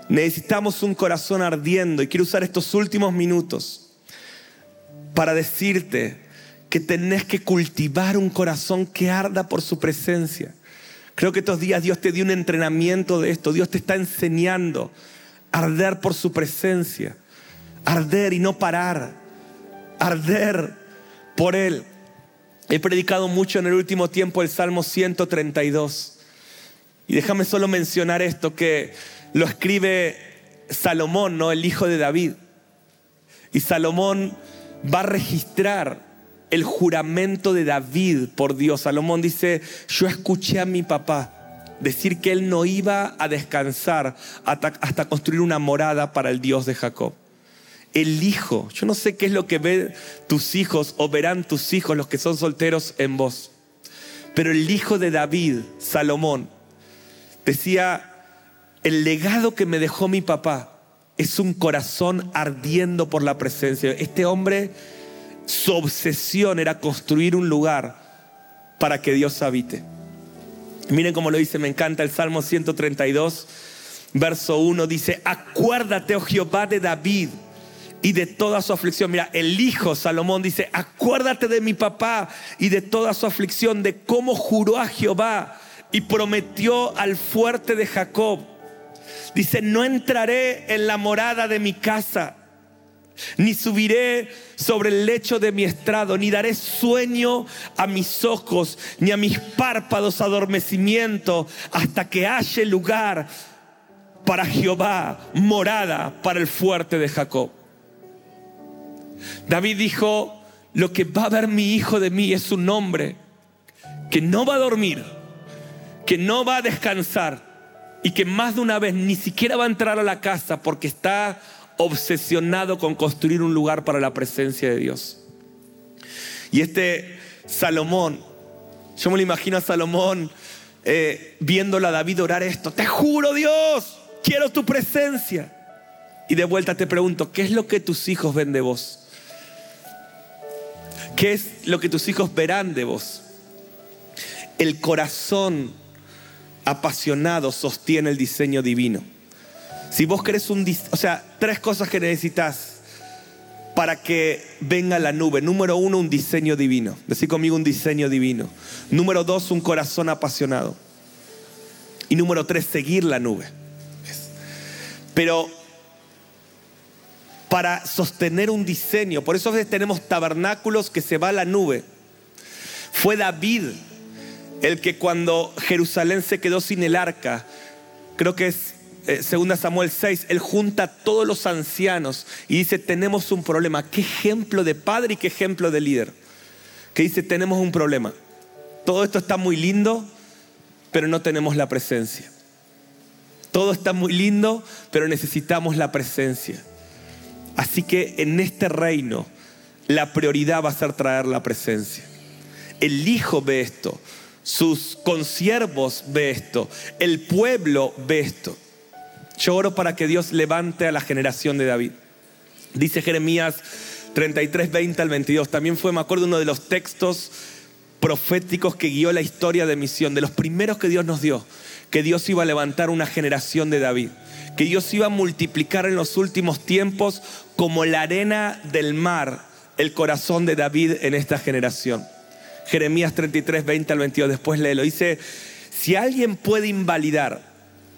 Necesitamos un corazón ardiendo y quiero usar estos últimos minutos para decirte que tenés que cultivar un corazón que arda por su presencia. Creo que estos días Dios te dio un entrenamiento de esto. Dios te está enseñando a arder por su presencia. Arder y no parar. Arder por Él. He predicado mucho en el último tiempo el Salmo 132. Y déjame solo mencionar esto que lo escribe Salomón, ¿no? el hijo de David. Y Salomón va a registrar el juramento de David por Dios. Salomón dice, yo escuché a mi papá decir que él no iba a descansar hasta, hasta construir una morada para el Dios de Jacob el hijo. Yo no sé qué es lo que ven tus hijos o verán tus hijos, los que son solteros en vos. Pero el hijo de David, Salomón, decía, el legado que me dejó mi papá es un corazón ardiendo por la presencia. Este hombre, su obsesión era construir un lugar para que Dios habite. Miren cómo lo dice, me encanta el Salmo 132, verso 1, dice, acuérdate, oh Jehová, de David y de toda su aflicción. Mira, el hijo Salomón dice, acuérdate de mi papá y de toda su aflicción, de cómo juró a Jehová y prometió al fuerte de Jacob. Dice, no entraré en la morada de mi casa, ni subiré sobre el lecho de mi estrado, ni daré sueño a mis ojos, ni a mis párpados adormecimiento, hasta que haya lugar para Jehová, morada para el fuerte de Jacob. David dijo, lo que va a ver mi hijo de mí es un hombre que no va a dormir, que no va a descansar y que más de una vez ni siquiera va a entrar a la casa porque está obsesionado con construir un lugar para la presencia de Dios. Y este Salomón, yo me lo imagino a Salomón eh, viéndole a David orar esto, te juro Dios, quiero tu presencia. Y de vuelta te pregunto, ¿qué es lo que tus hijos ven de vos? ¿Qué es lo que tus hijos verán de vos? El corazón apasionado sostiene el diseño divino. Si vos querés un... O sea, tres cosas que necesitas para que venga la nube. Número uno, un diseño divino. Decí conmigo un diseño divino. Número dos, un corazón apasionado. Y número tres, seguir la nube. Pero para sostener un diseño. Por eso a veces tenemos tabernáculos que se va a la nube. Fue David el que cuando Jerusalén se quedó sin el arca, creo que es eh, segunda Samuel 6, él junta a todos los ancianos y dice, tenemos un problema. ¿Qué ejemplo de padre y qué ejemplo de líder? Que dice, tenemos un problema. Todo esto está muy lindo, pero no tenemos la presencia. Todo está muy lindo, pero necesitamos la presencia. Así que en este reino la prioridad va a ser traer la presencia. El Hijo ve esto, sus consiervos ve esto, el pueblo ve esto. Yo oro para que Dios levante a la generación de David. Dice Jeremías 33, 20 al 22. También fue, me acuerdo, uno de los textos proféticos que guió la historia de misión, de los primeros que Dios nos dio, que Dios iba a levantar una generación de David que Dios iba a multiplicar en los últimos tiempos como la arena del mar el corazón de David en esta generación. Jeremías 33, 20 al 22, después léelo. Dice, si alguien puede invalidar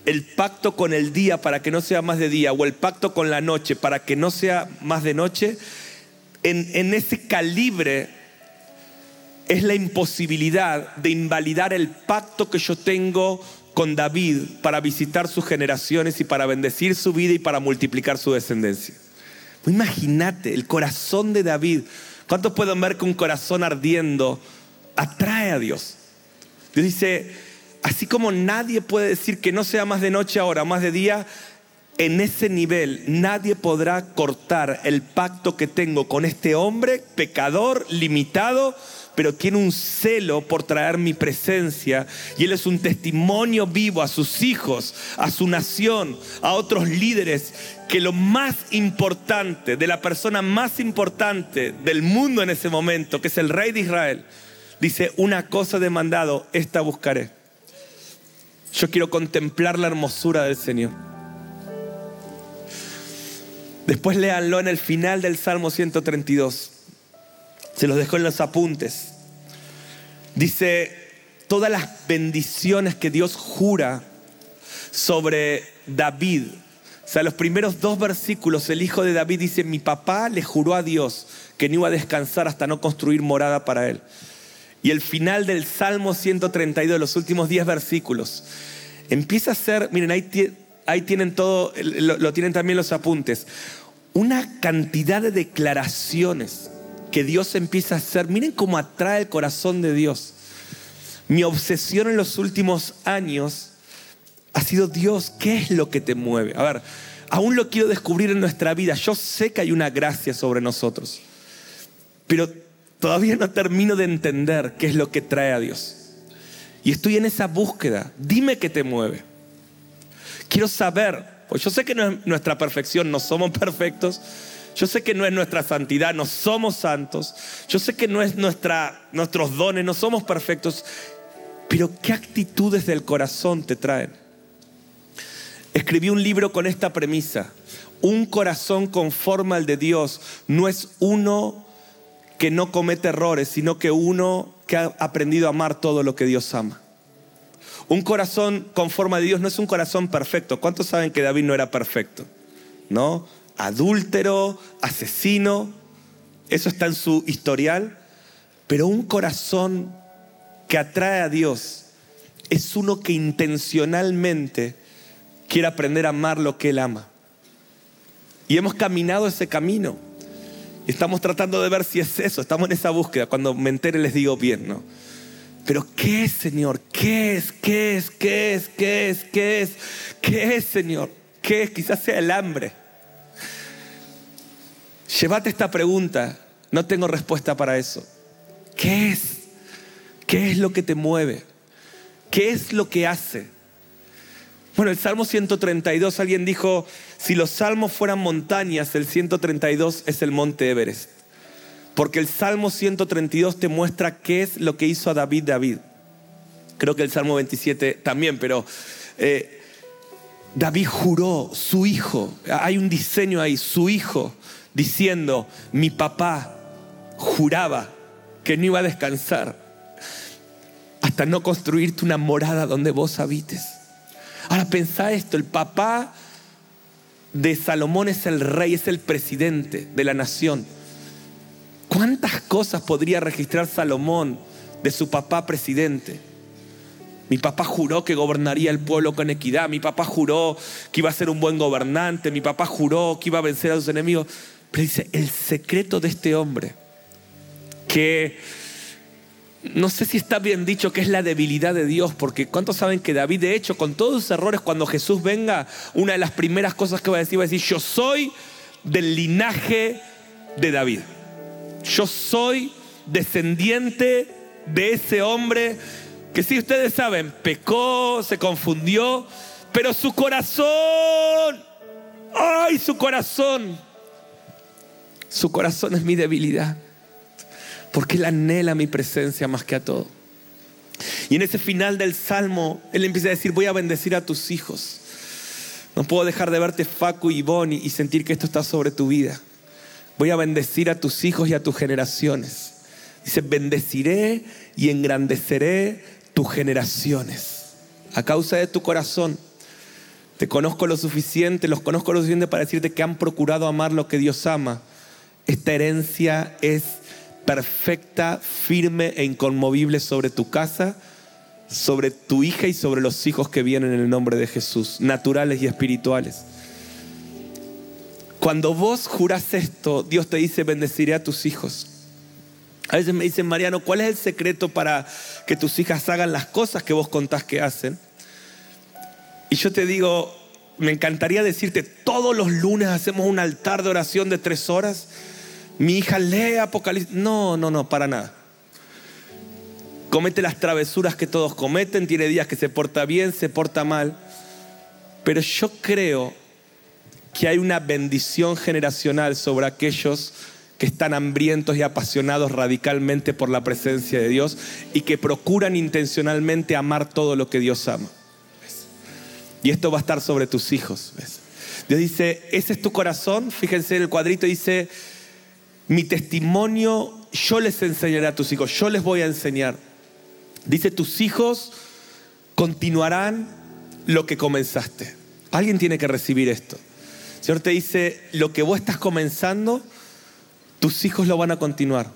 el pacto con el día para que no sea más de día o el pacto con la noche para que no sea más de noche, en, en ese calibre es la imposibilidad de invalidar el pacto que yo tengo con David para visitar sus generaciones y para bendecir su vida y para multiplicar su descendencia. Imagínate el corazón de David. ¿Cuántos pueden ver que un corazón ardiendo atrae a Dios? Dios dice, así como nadie puede decir que no sea más de noche ahora, más de día, en ese nivel nadie podrá cortar el pacto que tengo con este hombre pecador, limitado, pero tiene un celo por traer mi presencia y él es un testimonio vivo a sus hijos, a su nación, a otros líderes, que lo más importante, de la persona más importante del mundo en ese momento, que es el rey de Israel, dice, una cosa demandado, esta buscaré. Yo quiero contemplar la hermosura del Señor. Después léanlo en el final del Salmo 132. Se los dejo en los apuntes. Dice, todas las bendiciones que Dios jura sobre David. O sea, los primeros dos versículos, el hijo de David dice, mi papá le juró a Dios que no iba a descansar hasta no construir morada para él. Y el final del Salmo 132, los últimos 10 versículos, empieza a ser, miren, ahí, tienen todo, lo, lo tienen también los apuntes, una cantidad de declaraciones que Dios empieza a hacer. Miren cómo atrae el corazón de Dios. Mi obsesión en los últimos años ha sido Dios, ¿qué es lo que te mueve? A ver, aún lo quiero descubrir en nuestra vida. Yo sé que hay una gracia sobre nosotros, pero todavía no termino de entender qué es lo que trae a Dios. Y estoy en esa búsqueda. Dime qué te mueve. Quiero saber pues yo sé que no es nuestra perfección, no somos perfectos. Yo sé que no es nuestra santidad, no somos santos. Yo sé que no es nuestra, nuestros dones, no somos perfectos. Pero ¿qué actitudes del corazón te traen? Escribí un libro con esta premisa. Un corazón conforme al de Dios no es uno que no comete errores, sino que uno que ha aprendido a amar todo lo que Dios ama. Un corazón con forma de Dios no es un corazón perfecto. ¿Cuántos saben que David no era perfecto? ¿No? Adúltero, asesino, eso está en su historial. Pero un corazón que atrae a Dios es uno que intencionalmente quiere aprender a amar lo que Él ama. Y hemos caminado ese camino. Estamos tratando de ver si es eso. Estamos en esa búsqueda. Cuando me entere les digo bien, ¿no? Pero ¿qué es, Señor? ¿Qué es? ¿Qué es? ¿Qué es? ¿Qué es? ¿Qué es? ¿Qué es, Señor? ¿Qué es? Quizás sea el hambre. Llévate esta pregunta. No tengo respuesta para eso. ¿Qué es? ¿Qué es lo que te mueve? ¿Qué es lo que hace? Bueno, el Salmo 132, alguien dijo, si los salmos fueran montañas, el 132 es el monte Everest. Porque el Salmo 132 te muestra qué es lo que hizo a David David. Creo que el Salmo 27 también, pero eh, David juró, su hijo, hay un diseño ahí, su hijo, diciendo, mi papá juraba que no iba a descansar hasta no construirte una morada donde vos habites. Ahora pensá esto, el papá de Salomón es el rey, es el presidente de la nación. ¿Cuántas cosas podría registrar Salomón de su papá presidente? Mi papá juró que gobernaría el pueblo con equidad. Mi papá juró que iba a ser un buen gobernante. Mi papá juró que iba a vencer a sus enemigos. Pero dice, el secreto de este hombre, que no sé si está bien dicho que es la debilidad de Dios, porque ¿cuántos saben que David, de hecho, con todos sus errores, cuando Jesús venga, una de las primeras cosas que va a decir va a decir, yo soy del linaje de David. Yo soy descendiente de ese hombre que si ustedes saben, pecó, se confundió, pero su corazón, ay, su corazón, su corazón es mi debilidad, porque él anhela mi presencia más que a todo. Y en ese final del salmo, él empieza a decir, voy a bendecir a tus hijos. No puedo dejar de verte Facu y Bonnie y sentir que esto está sobre tu vida. Voy a bendecir a tus hijos y a tus generaciones. Dice, bendeciré y engrandeceré tus generaciones a causa de tu corazón. Te conozco lo suficiente, los conozco lo suficiente para decirte que han procurado amar lo que Dios ama. Esta herencia es perfecta, firme e inconmovible sobre tu casa, sobre tu hija y sobre los hijos que vienen en el nombre de Jesús, naturales y espirituales. Cuando vos jurás esto, Dios te dice, bendeciré a tus hijos. A veces me dicen, Mariano, ¿cuál es el secreto para que tus hijas hagan las cosas que vos contás que hacen? Y yo te digo, me encantaría decirte, todos los lunes hacemos un altar de oración de tres horas. Mi hija lee Apocalipsis. No, no, no, para nada. Comete las travesuras que todos cometen, tiene días que se porta bien, se porta mal. Pero yo creo que hay una bendición generacional sobre aquellos que están hambrientos y apasionados radicalmente por la presencia de Dios y que procuran intencionalmente amar todo lo que Dios ama. Y esto va a estar sobre tus hijos. Dios dice, ese es tu corazón. Fíjense en el cuadrito, dice, mi testimonio yo les enseñaré a tus hijos, yo les voy a enseñar. Dice, tus hijos continuarán lo que comenzaste. Alguien tiene que recibir esto. El Señor te dice, lo que vos estás comenzando, tus hijos lo van a continuar.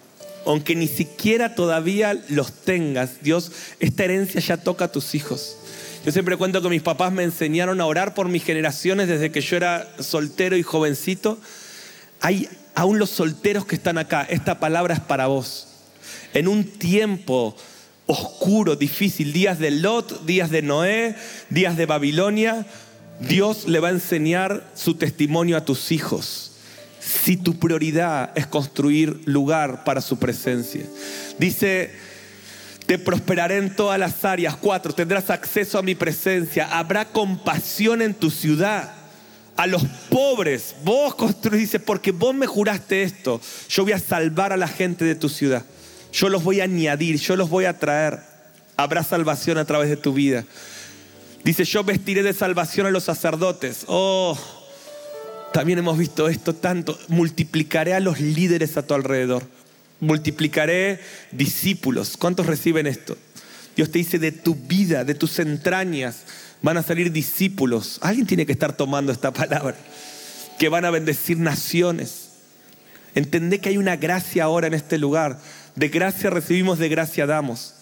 Aunque ni siquiera todavía los tengas, Dios, esta herencia ya toca a tus hijos. Yo siempre cuento que mis papás me enseñaron a orar por mis generaciones desde que yo era soltero y jovencito. Hay aún los solteros que están acá, esta palabra es para vos. En un tiempo oscuro, difícil, días de Lot, días de Noé, días de Babilonia, Dios le va a enseñar su testimonio a tus hijos si tu prioridad es construir lugar para su presencia. Dice, te prosperaré en todas las áreas. Cuatro, tendrás acceso a mi presencia. Habrá compasión en tu ciudad. A los pobres, vos construís, dice, porque vos me juraste esto. Yo voy a salvar a la gente de tu ciudad. Yo los voy a añadir, yo los voy a traer. Habrá salvación a través de tu vida. Dice, yo vestiré de salvación a los sacerdotes. Oh, también hemos visto esto tanto. Multiplicaré a los líderes a tu alrededor. Multiplicaré discípulos. ¿Cuántos reciben esto? Dios te dice, de tu vida, de tus entrañas, van a salir discípulos. Alguien tiene que estar tomando esta palabra. Que van a bendecir naciones. Entendé que hay una gracia ahora en este lugar. De gracia recibimos, de gracia damos.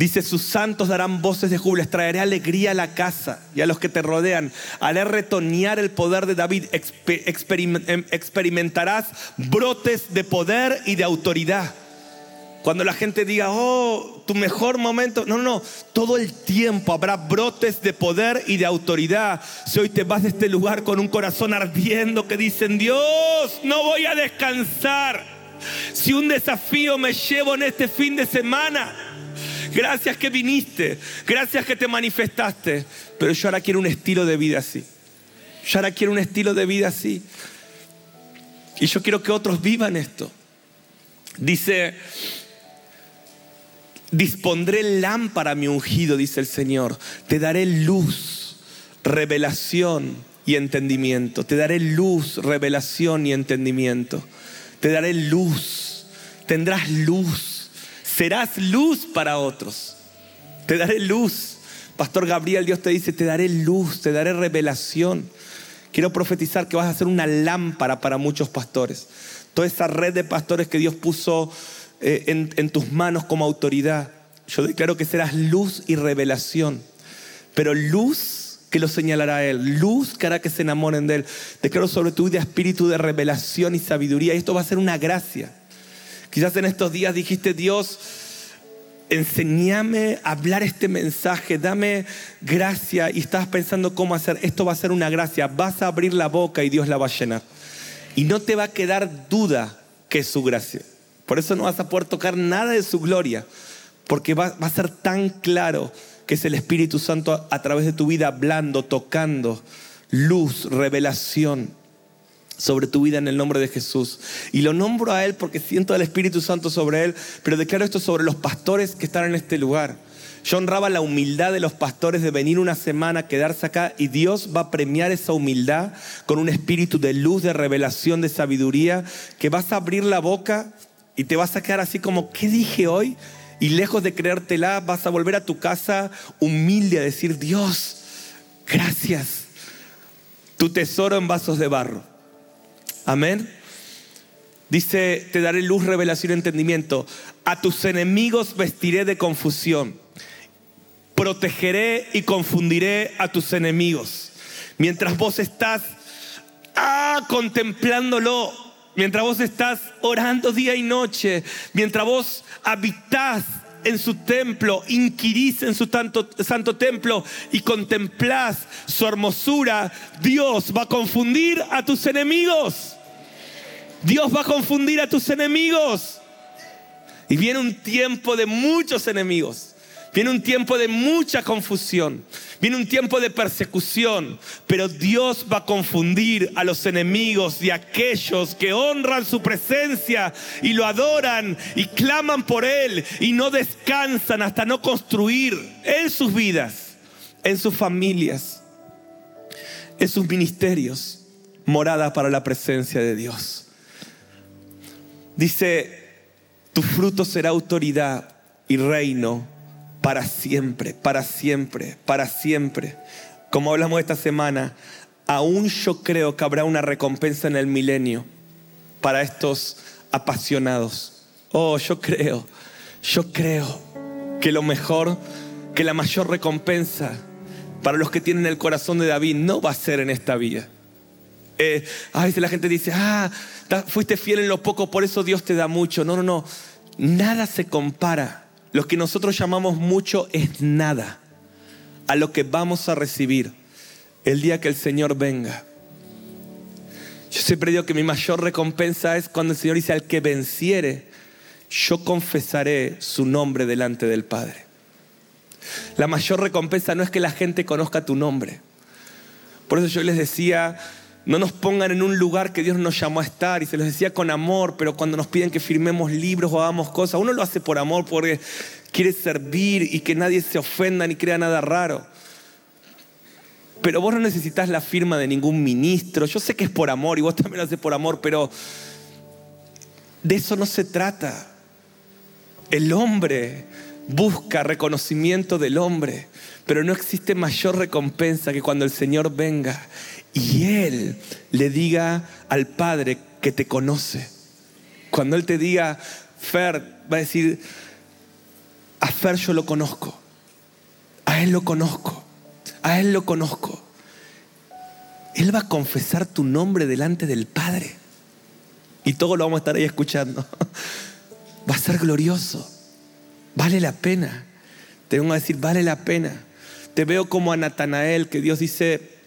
Dice, sus santos darán voces de júbilo, traeré alegría a la casa y a los que te rodean. Haré retonear el poder de David. Em, experimentarás brotes de poder y de autoridad. Cuando la gente diga, oh, tu mejor momento. No, no, todo el tiempo habrá brotes de poder y de autoridad. Si hoy te vas de este lugar con un corazón ardiendo que dicen, Dios, no voy a descansar. Si un desafío me llevo en este fin de semana, Gracias que viniste. Gracias que te manifestaste. Pero yo ahora quiero un estilo de vida así. Yo ahora quiero un estilo de vida así. Y yo quiero que otros vivan esto. Dice, dispondré lámpara a mi ungido, dice el Señor. Te daré luz, revelación y entendimiento. Te daré luz, revelación y entendimiento. Te daré luz. Tendrás luz serás luz para otros. Te daré luz. Pastor Gabriel, Dios te dice, te daré luz, te daré revelación. Quiero profetizar que vas a ser una lámpara para muchos pastores. Toda esa red de pastores que Dios puso eh, en, tus manos como autoridad. Yo declaro que serás luz y revelación. Pero luz que lo señalará a Él, luz que hará que se enamoren de Él. Declaro sobre tu vida espíritu de revelación y sabiduría. Y esto va a ser una gracia. Quizás en estos días dijiste, Dios, enséñame a hablar este mensaje, dame gracia y estás pensando cómo hacer, esto va a ser una gracia, vas a abrir la boca y Dios la va a llenar. Y no te va a quedar duda que es su gracia. Por eso no vas a poder tocar nada de su gloria, porque va, a ser tan claro que es el Espíritu Santo a través de tu vida hablando, tocando, luz, revelación sobre tu vida en el nombre de Jesús. Y lo nombro a Él porque siento al Espíritu Santo sobre Él, pero declaro esto sobre los pastores que están en este lugar. Yo honraba la humildad de los pastores de venir una semana, quedarse acá y Dios va a premiar esa humildad con un espíritu de luz, de revelación, de sabiduría, que vas a abrir la boca y te vas a quedar así como, ¿qué dije hoy? Y lejos de creértela, vas a volver a tu casa humilde a decir, Dios, gracias. Tu tesoro en vasos de barro. Amén. Dice, te daré luz, revelación entendimiento. A tus enemigos vestiré de confusión. Protegeré y confundiré a tus enemigos. Mientras vos estás ah, contemplándolo, mientras vos estás orando día y noche, mientras vos habitás en su templo, inquirís en su santo templo y contemplás su hermosura, Dios va a confundir a tus enemigos. Dios va a confundir a tus enemigos. Y viene un tiempo de muchos enemigos. Viene un tiempo de mucha confusión. Viene un tiempo de persecución. Pero Dios va a confundir a los enemigos de aquellos que honran su presencia y lo adoran y claman por Él y no descansan hasta no construir en sus vidas, en sus familias, en sus ministerios, morada para la presencia de Dios. Dice, tu fruto será autoridad y reino para siempre, para siempre, para siempre. Como hablamos esta semana, aún yo creo que habrá una recompensa en el milenio para estos apasionados. Oh, yo creo, yo creo que lo mejor, que la mayor recompensa para los que tienen el corazón de David no va a ser en esta vida. Eh, a veces la gente dice, ah, fuiste fiel en lo poco, por eso Dios te da mucho. No, no, no. Nada se compara lo que nosotros llamamos mucho es nada a lo que vamos a recibir el día que el Señor venga. Yo siempre digo que mi mayor recompensa es cuando el Señor dice al que venciere, yo confesaré su nombre delante del Padre. La mayor recompensa no es que la gente conozca tu nombre. Por eso yo les decía, no nos pongan en un lugar que Dios nos llamó a estar. Y se los decía con amor, pero cuando nos piden que firmemos libros o hagamos cosas, uno lo hace por amor porque quiere servir y que nadie se ofenda ni crea nada raro. Pero vos no necesitas la firma de ningún ministro. Yo sé que es por amor y vos también lo haces por amor, pero de eso no se trata. El hombre busca reconocimiento del hombre, pero no existe mayor recompensa que cuando el Señor venga y Él le diga al Padre que te conoce. Cuando Él te diga, Fer, va a decir, a Fer yo lo conozco, a Él lo conozco, a Él lo conozco. Él va a confesar tu nombre delante del Padre. Y todo lo vamos a estar ahí escuchando. Va a ser glorioso. Vale la pena. Te vengo a decir, vale la pena. Te veo como a Natanael, que Dios dice,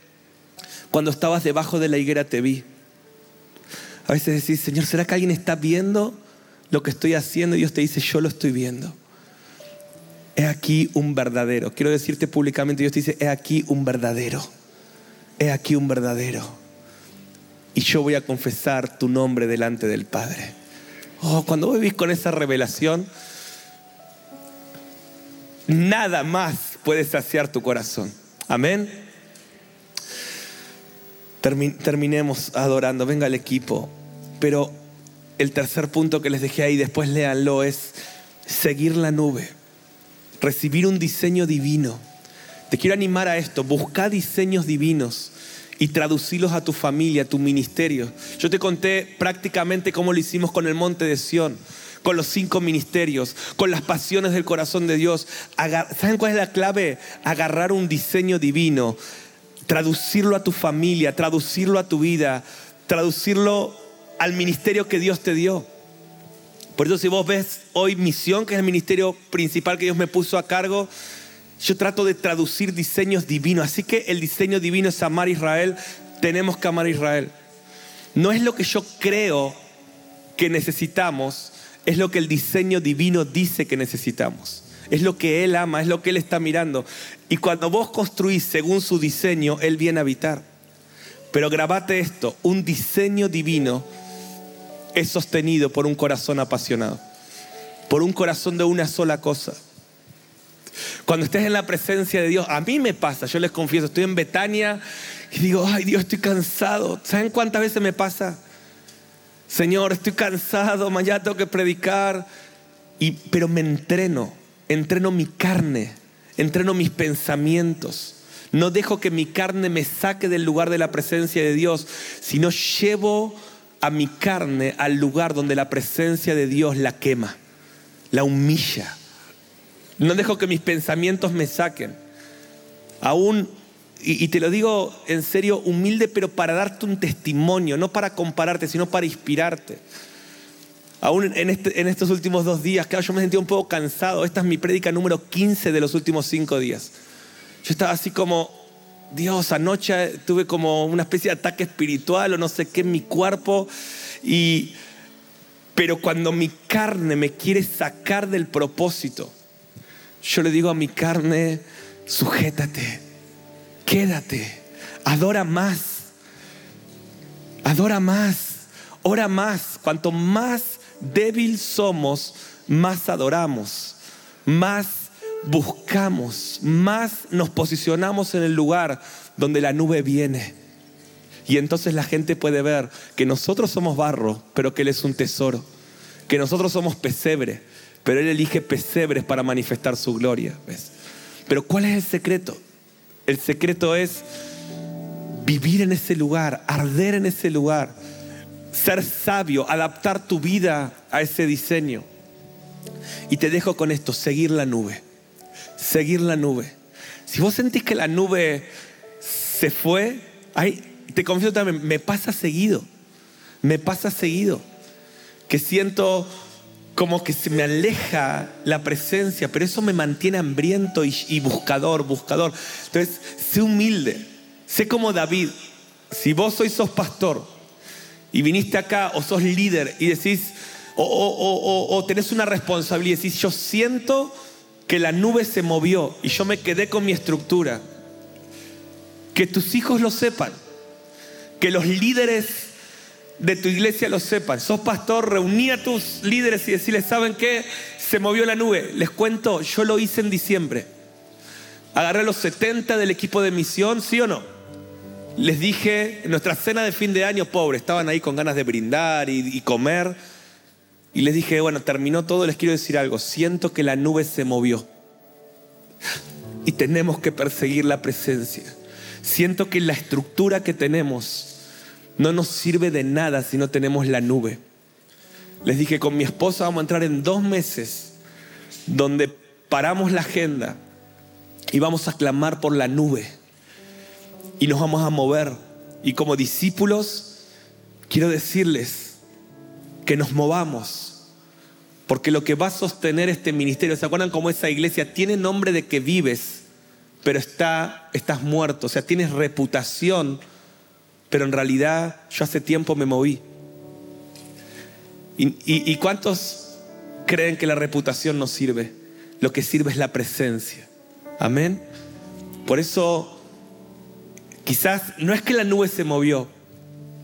cuando estabas debajo de la higuera te vi. A veces decís, Señor, ¿será que alguien está viendo lo que estoy haciendo? Y Dios te dice, yo lo estoy viendo. He aquí un verdadero. Quiero decirte públicamente, Dios te dice, he aquí un verdadero. He aquí un verdadero. Y yo voy a confesar tu nombre delante del Padre. Oh, cuando vivís con esa revelación, nada más puede saciar tu corazón. Amén terminemos adorando, venga el equipo. Pero el tercer punto que les dejé ahí, después léanlo, es seguir la nube, recibir un diseño divino. Te quiero animar a esto, busca diseños divinos y traducirlos a tu familia, a tu ministerio. Yo te conté prácticamente cómo lo hicimos con el monte de Sión, con los cinco ministerios, con las pasiones del corazón de Dios. ¿Saben cuál es la clave? Agarrar un diseño divino, traducirlo a tu familia, traducirlo a tu vida, traducirlo al ministerio que Dios te dio. Por eso si vos ves hoy misión, que es el ministerio principal que Dios me puso a cargo, yo trato de traducir diseños divinos. Así que el diseño divino es amar a Israel, tenemos que amar a Israel. No es lo que yo creo que necesitamos, es lo que el diseño divino dice que necesitamos es lo que Él ama, es lo que Él está mirando. Y cuando vos construís según su diseño, Él viene a habitar. Pero grabate esto, un diseño divino es sostenido por un corazón apasionado, por un corazón de una sola cosa. Cuando estés en la presencia de Dios, a mí me pasa, yo les confieso, estoy en Betania y digo, ay Dios, estoy cansado. ¿Saben cuántas veces me pasa? Señor, estoy cansado, mañana tengo que predicar, y, pero me entreno entreno mi carne, entreno mis pensamientos. No dejo que mi carne me saque del lugar de la presencia de Dios, sino llevo a mi carne al lugar donde la presencia de Dios la quema, la humilla. No dejo que mis pensamientos me saquen. Aún, y, te lo digo en serio, humilde, pero para darte un testimonio, no para compararte, sino para inspirarte. Aún en, este, en estos últimos dos días, claro, yo me sentí un poco cansado. Esta es mi prédica número 15 de los últimos cinco días. Yo estaba así como, Dios, anoche tuve como una especie de ataque espiritual o no sé qué en mi cuerpo. Y, pero cuando mi carne me quiere sacar del propósito, yo le digo a mi carne, sujétate, quédate, adora más, adora más, ora más. Cuanto más débil somos, más adoramos, más buscamos, más nos posicionamos en el lugar donde la nube viene. Y entonces la gente puede ver que nosotros somos barro, pero que Él es un tesoro. Que nosotros somos pesebre, pero Él elige pesebres para manifestar su gloria. Pero ¿cuál es el secreto? El secreto es vivir en ese lugar, arder en ese lugar, ser sabio, adaptar tu vida a ese diseño. Y te dejo con esto, seguir la nube, seguir la nube. Si vos sentís que la nube se fue, te confieso también, me pasa seguido, me pasa seguido, que siento como que se me aleja la presencia, pero eso me mantiene hambriento y, buscador, buscador. Entonces, sé humilde, sé como David. Si vos sois pastor y viniste acá o sos líder y decís, o, tenés una responsabilidad y decís, yo siento que la nube se movió y yo me quedé con mi estructura. Que tus hijos lo sepan, que los líderes de tu iglesia lo sepan. Sos pastor, reuní a tus líderes y decirles, ¿saben qué? Se movió la nube. Les cuento, yo lo hice en diciembre. Agarré a los 70 del equipo de misión, ¿sí o no? Les dije, en nuestra cena de fin de año, pobre, estaban ahí con ganas de brindar y, comer. Y les dije, bueno, terminó todo, les quiero decir algo. Siento que la nube se movió. Y tenemos que perseguir la presencia. Siento que la estructura que tenemos no nos sirve de nada si no tenemos la nube. Les dije, con mi esposa vamos a entrar en dos meses donde paramos la agenda y vamos a clamar por la nube y nos vamos a mover. Y como discípulos, quiero decirles que nos movamos. Porque lo que va a sostener este ministerio, ¿se acuerdan cómo esa iglesia tiene nombre de que vives, pero está, estás muerto? O sea, tienes reputación, pero en realidad yo hace tiempo me moví. ¿Y, y cuántos creen que la reputación no sirve? Lo que sirve es la presencia. Amén. Por eso Quizás no es que la nube se movió,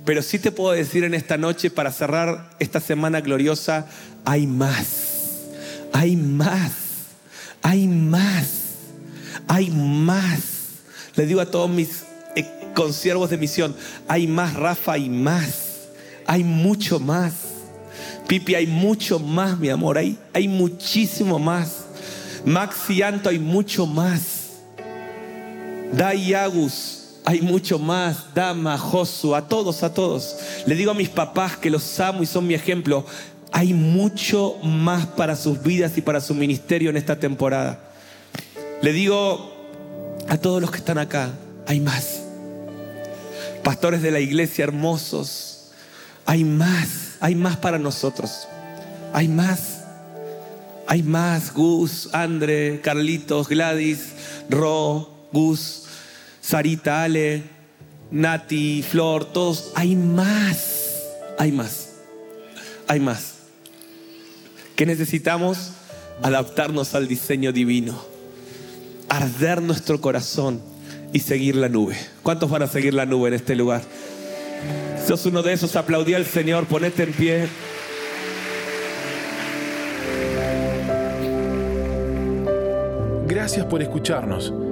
pero sí te puedo decir en esta noche, para cerrar esta semana gloriosa, hay más, hay más, hay más, hay más. Le digo a todos mis eh, consiervos de misión, hay más, Rafa, hay más, hay mucho más. Pipi, hay mucho más, mi amor, hay, hay muchísimo más. Max y Anto, hay mucho más. Dai Agus, hay mucho más, Dama, Josu, a todos, a todos. Le digo a mis papás que los amo y son mi ejemplo. Hay mucho más para sus vidas y para su ministerio en esta temporada. Le digo a todos los que están acá, hay más. Pastores de la iglesia hermosos, hay más, hay más para nosotros. Hay más. Hay más, Gus, Andre, Carlitos, Gladys, Ro, Gus, Sarita, Ale, Nati, Flor, todos. Hay más, hay más, hay más. ¿Qué necesitamos? Adaptarnos al diseño divino, arder nuestro corazón y seguir la nube. ¿Cuántos van a seguir la nube en este lugar? Sos uno de esos, aplaudí al Señor, ponete en pie. Gracias por escucharnos.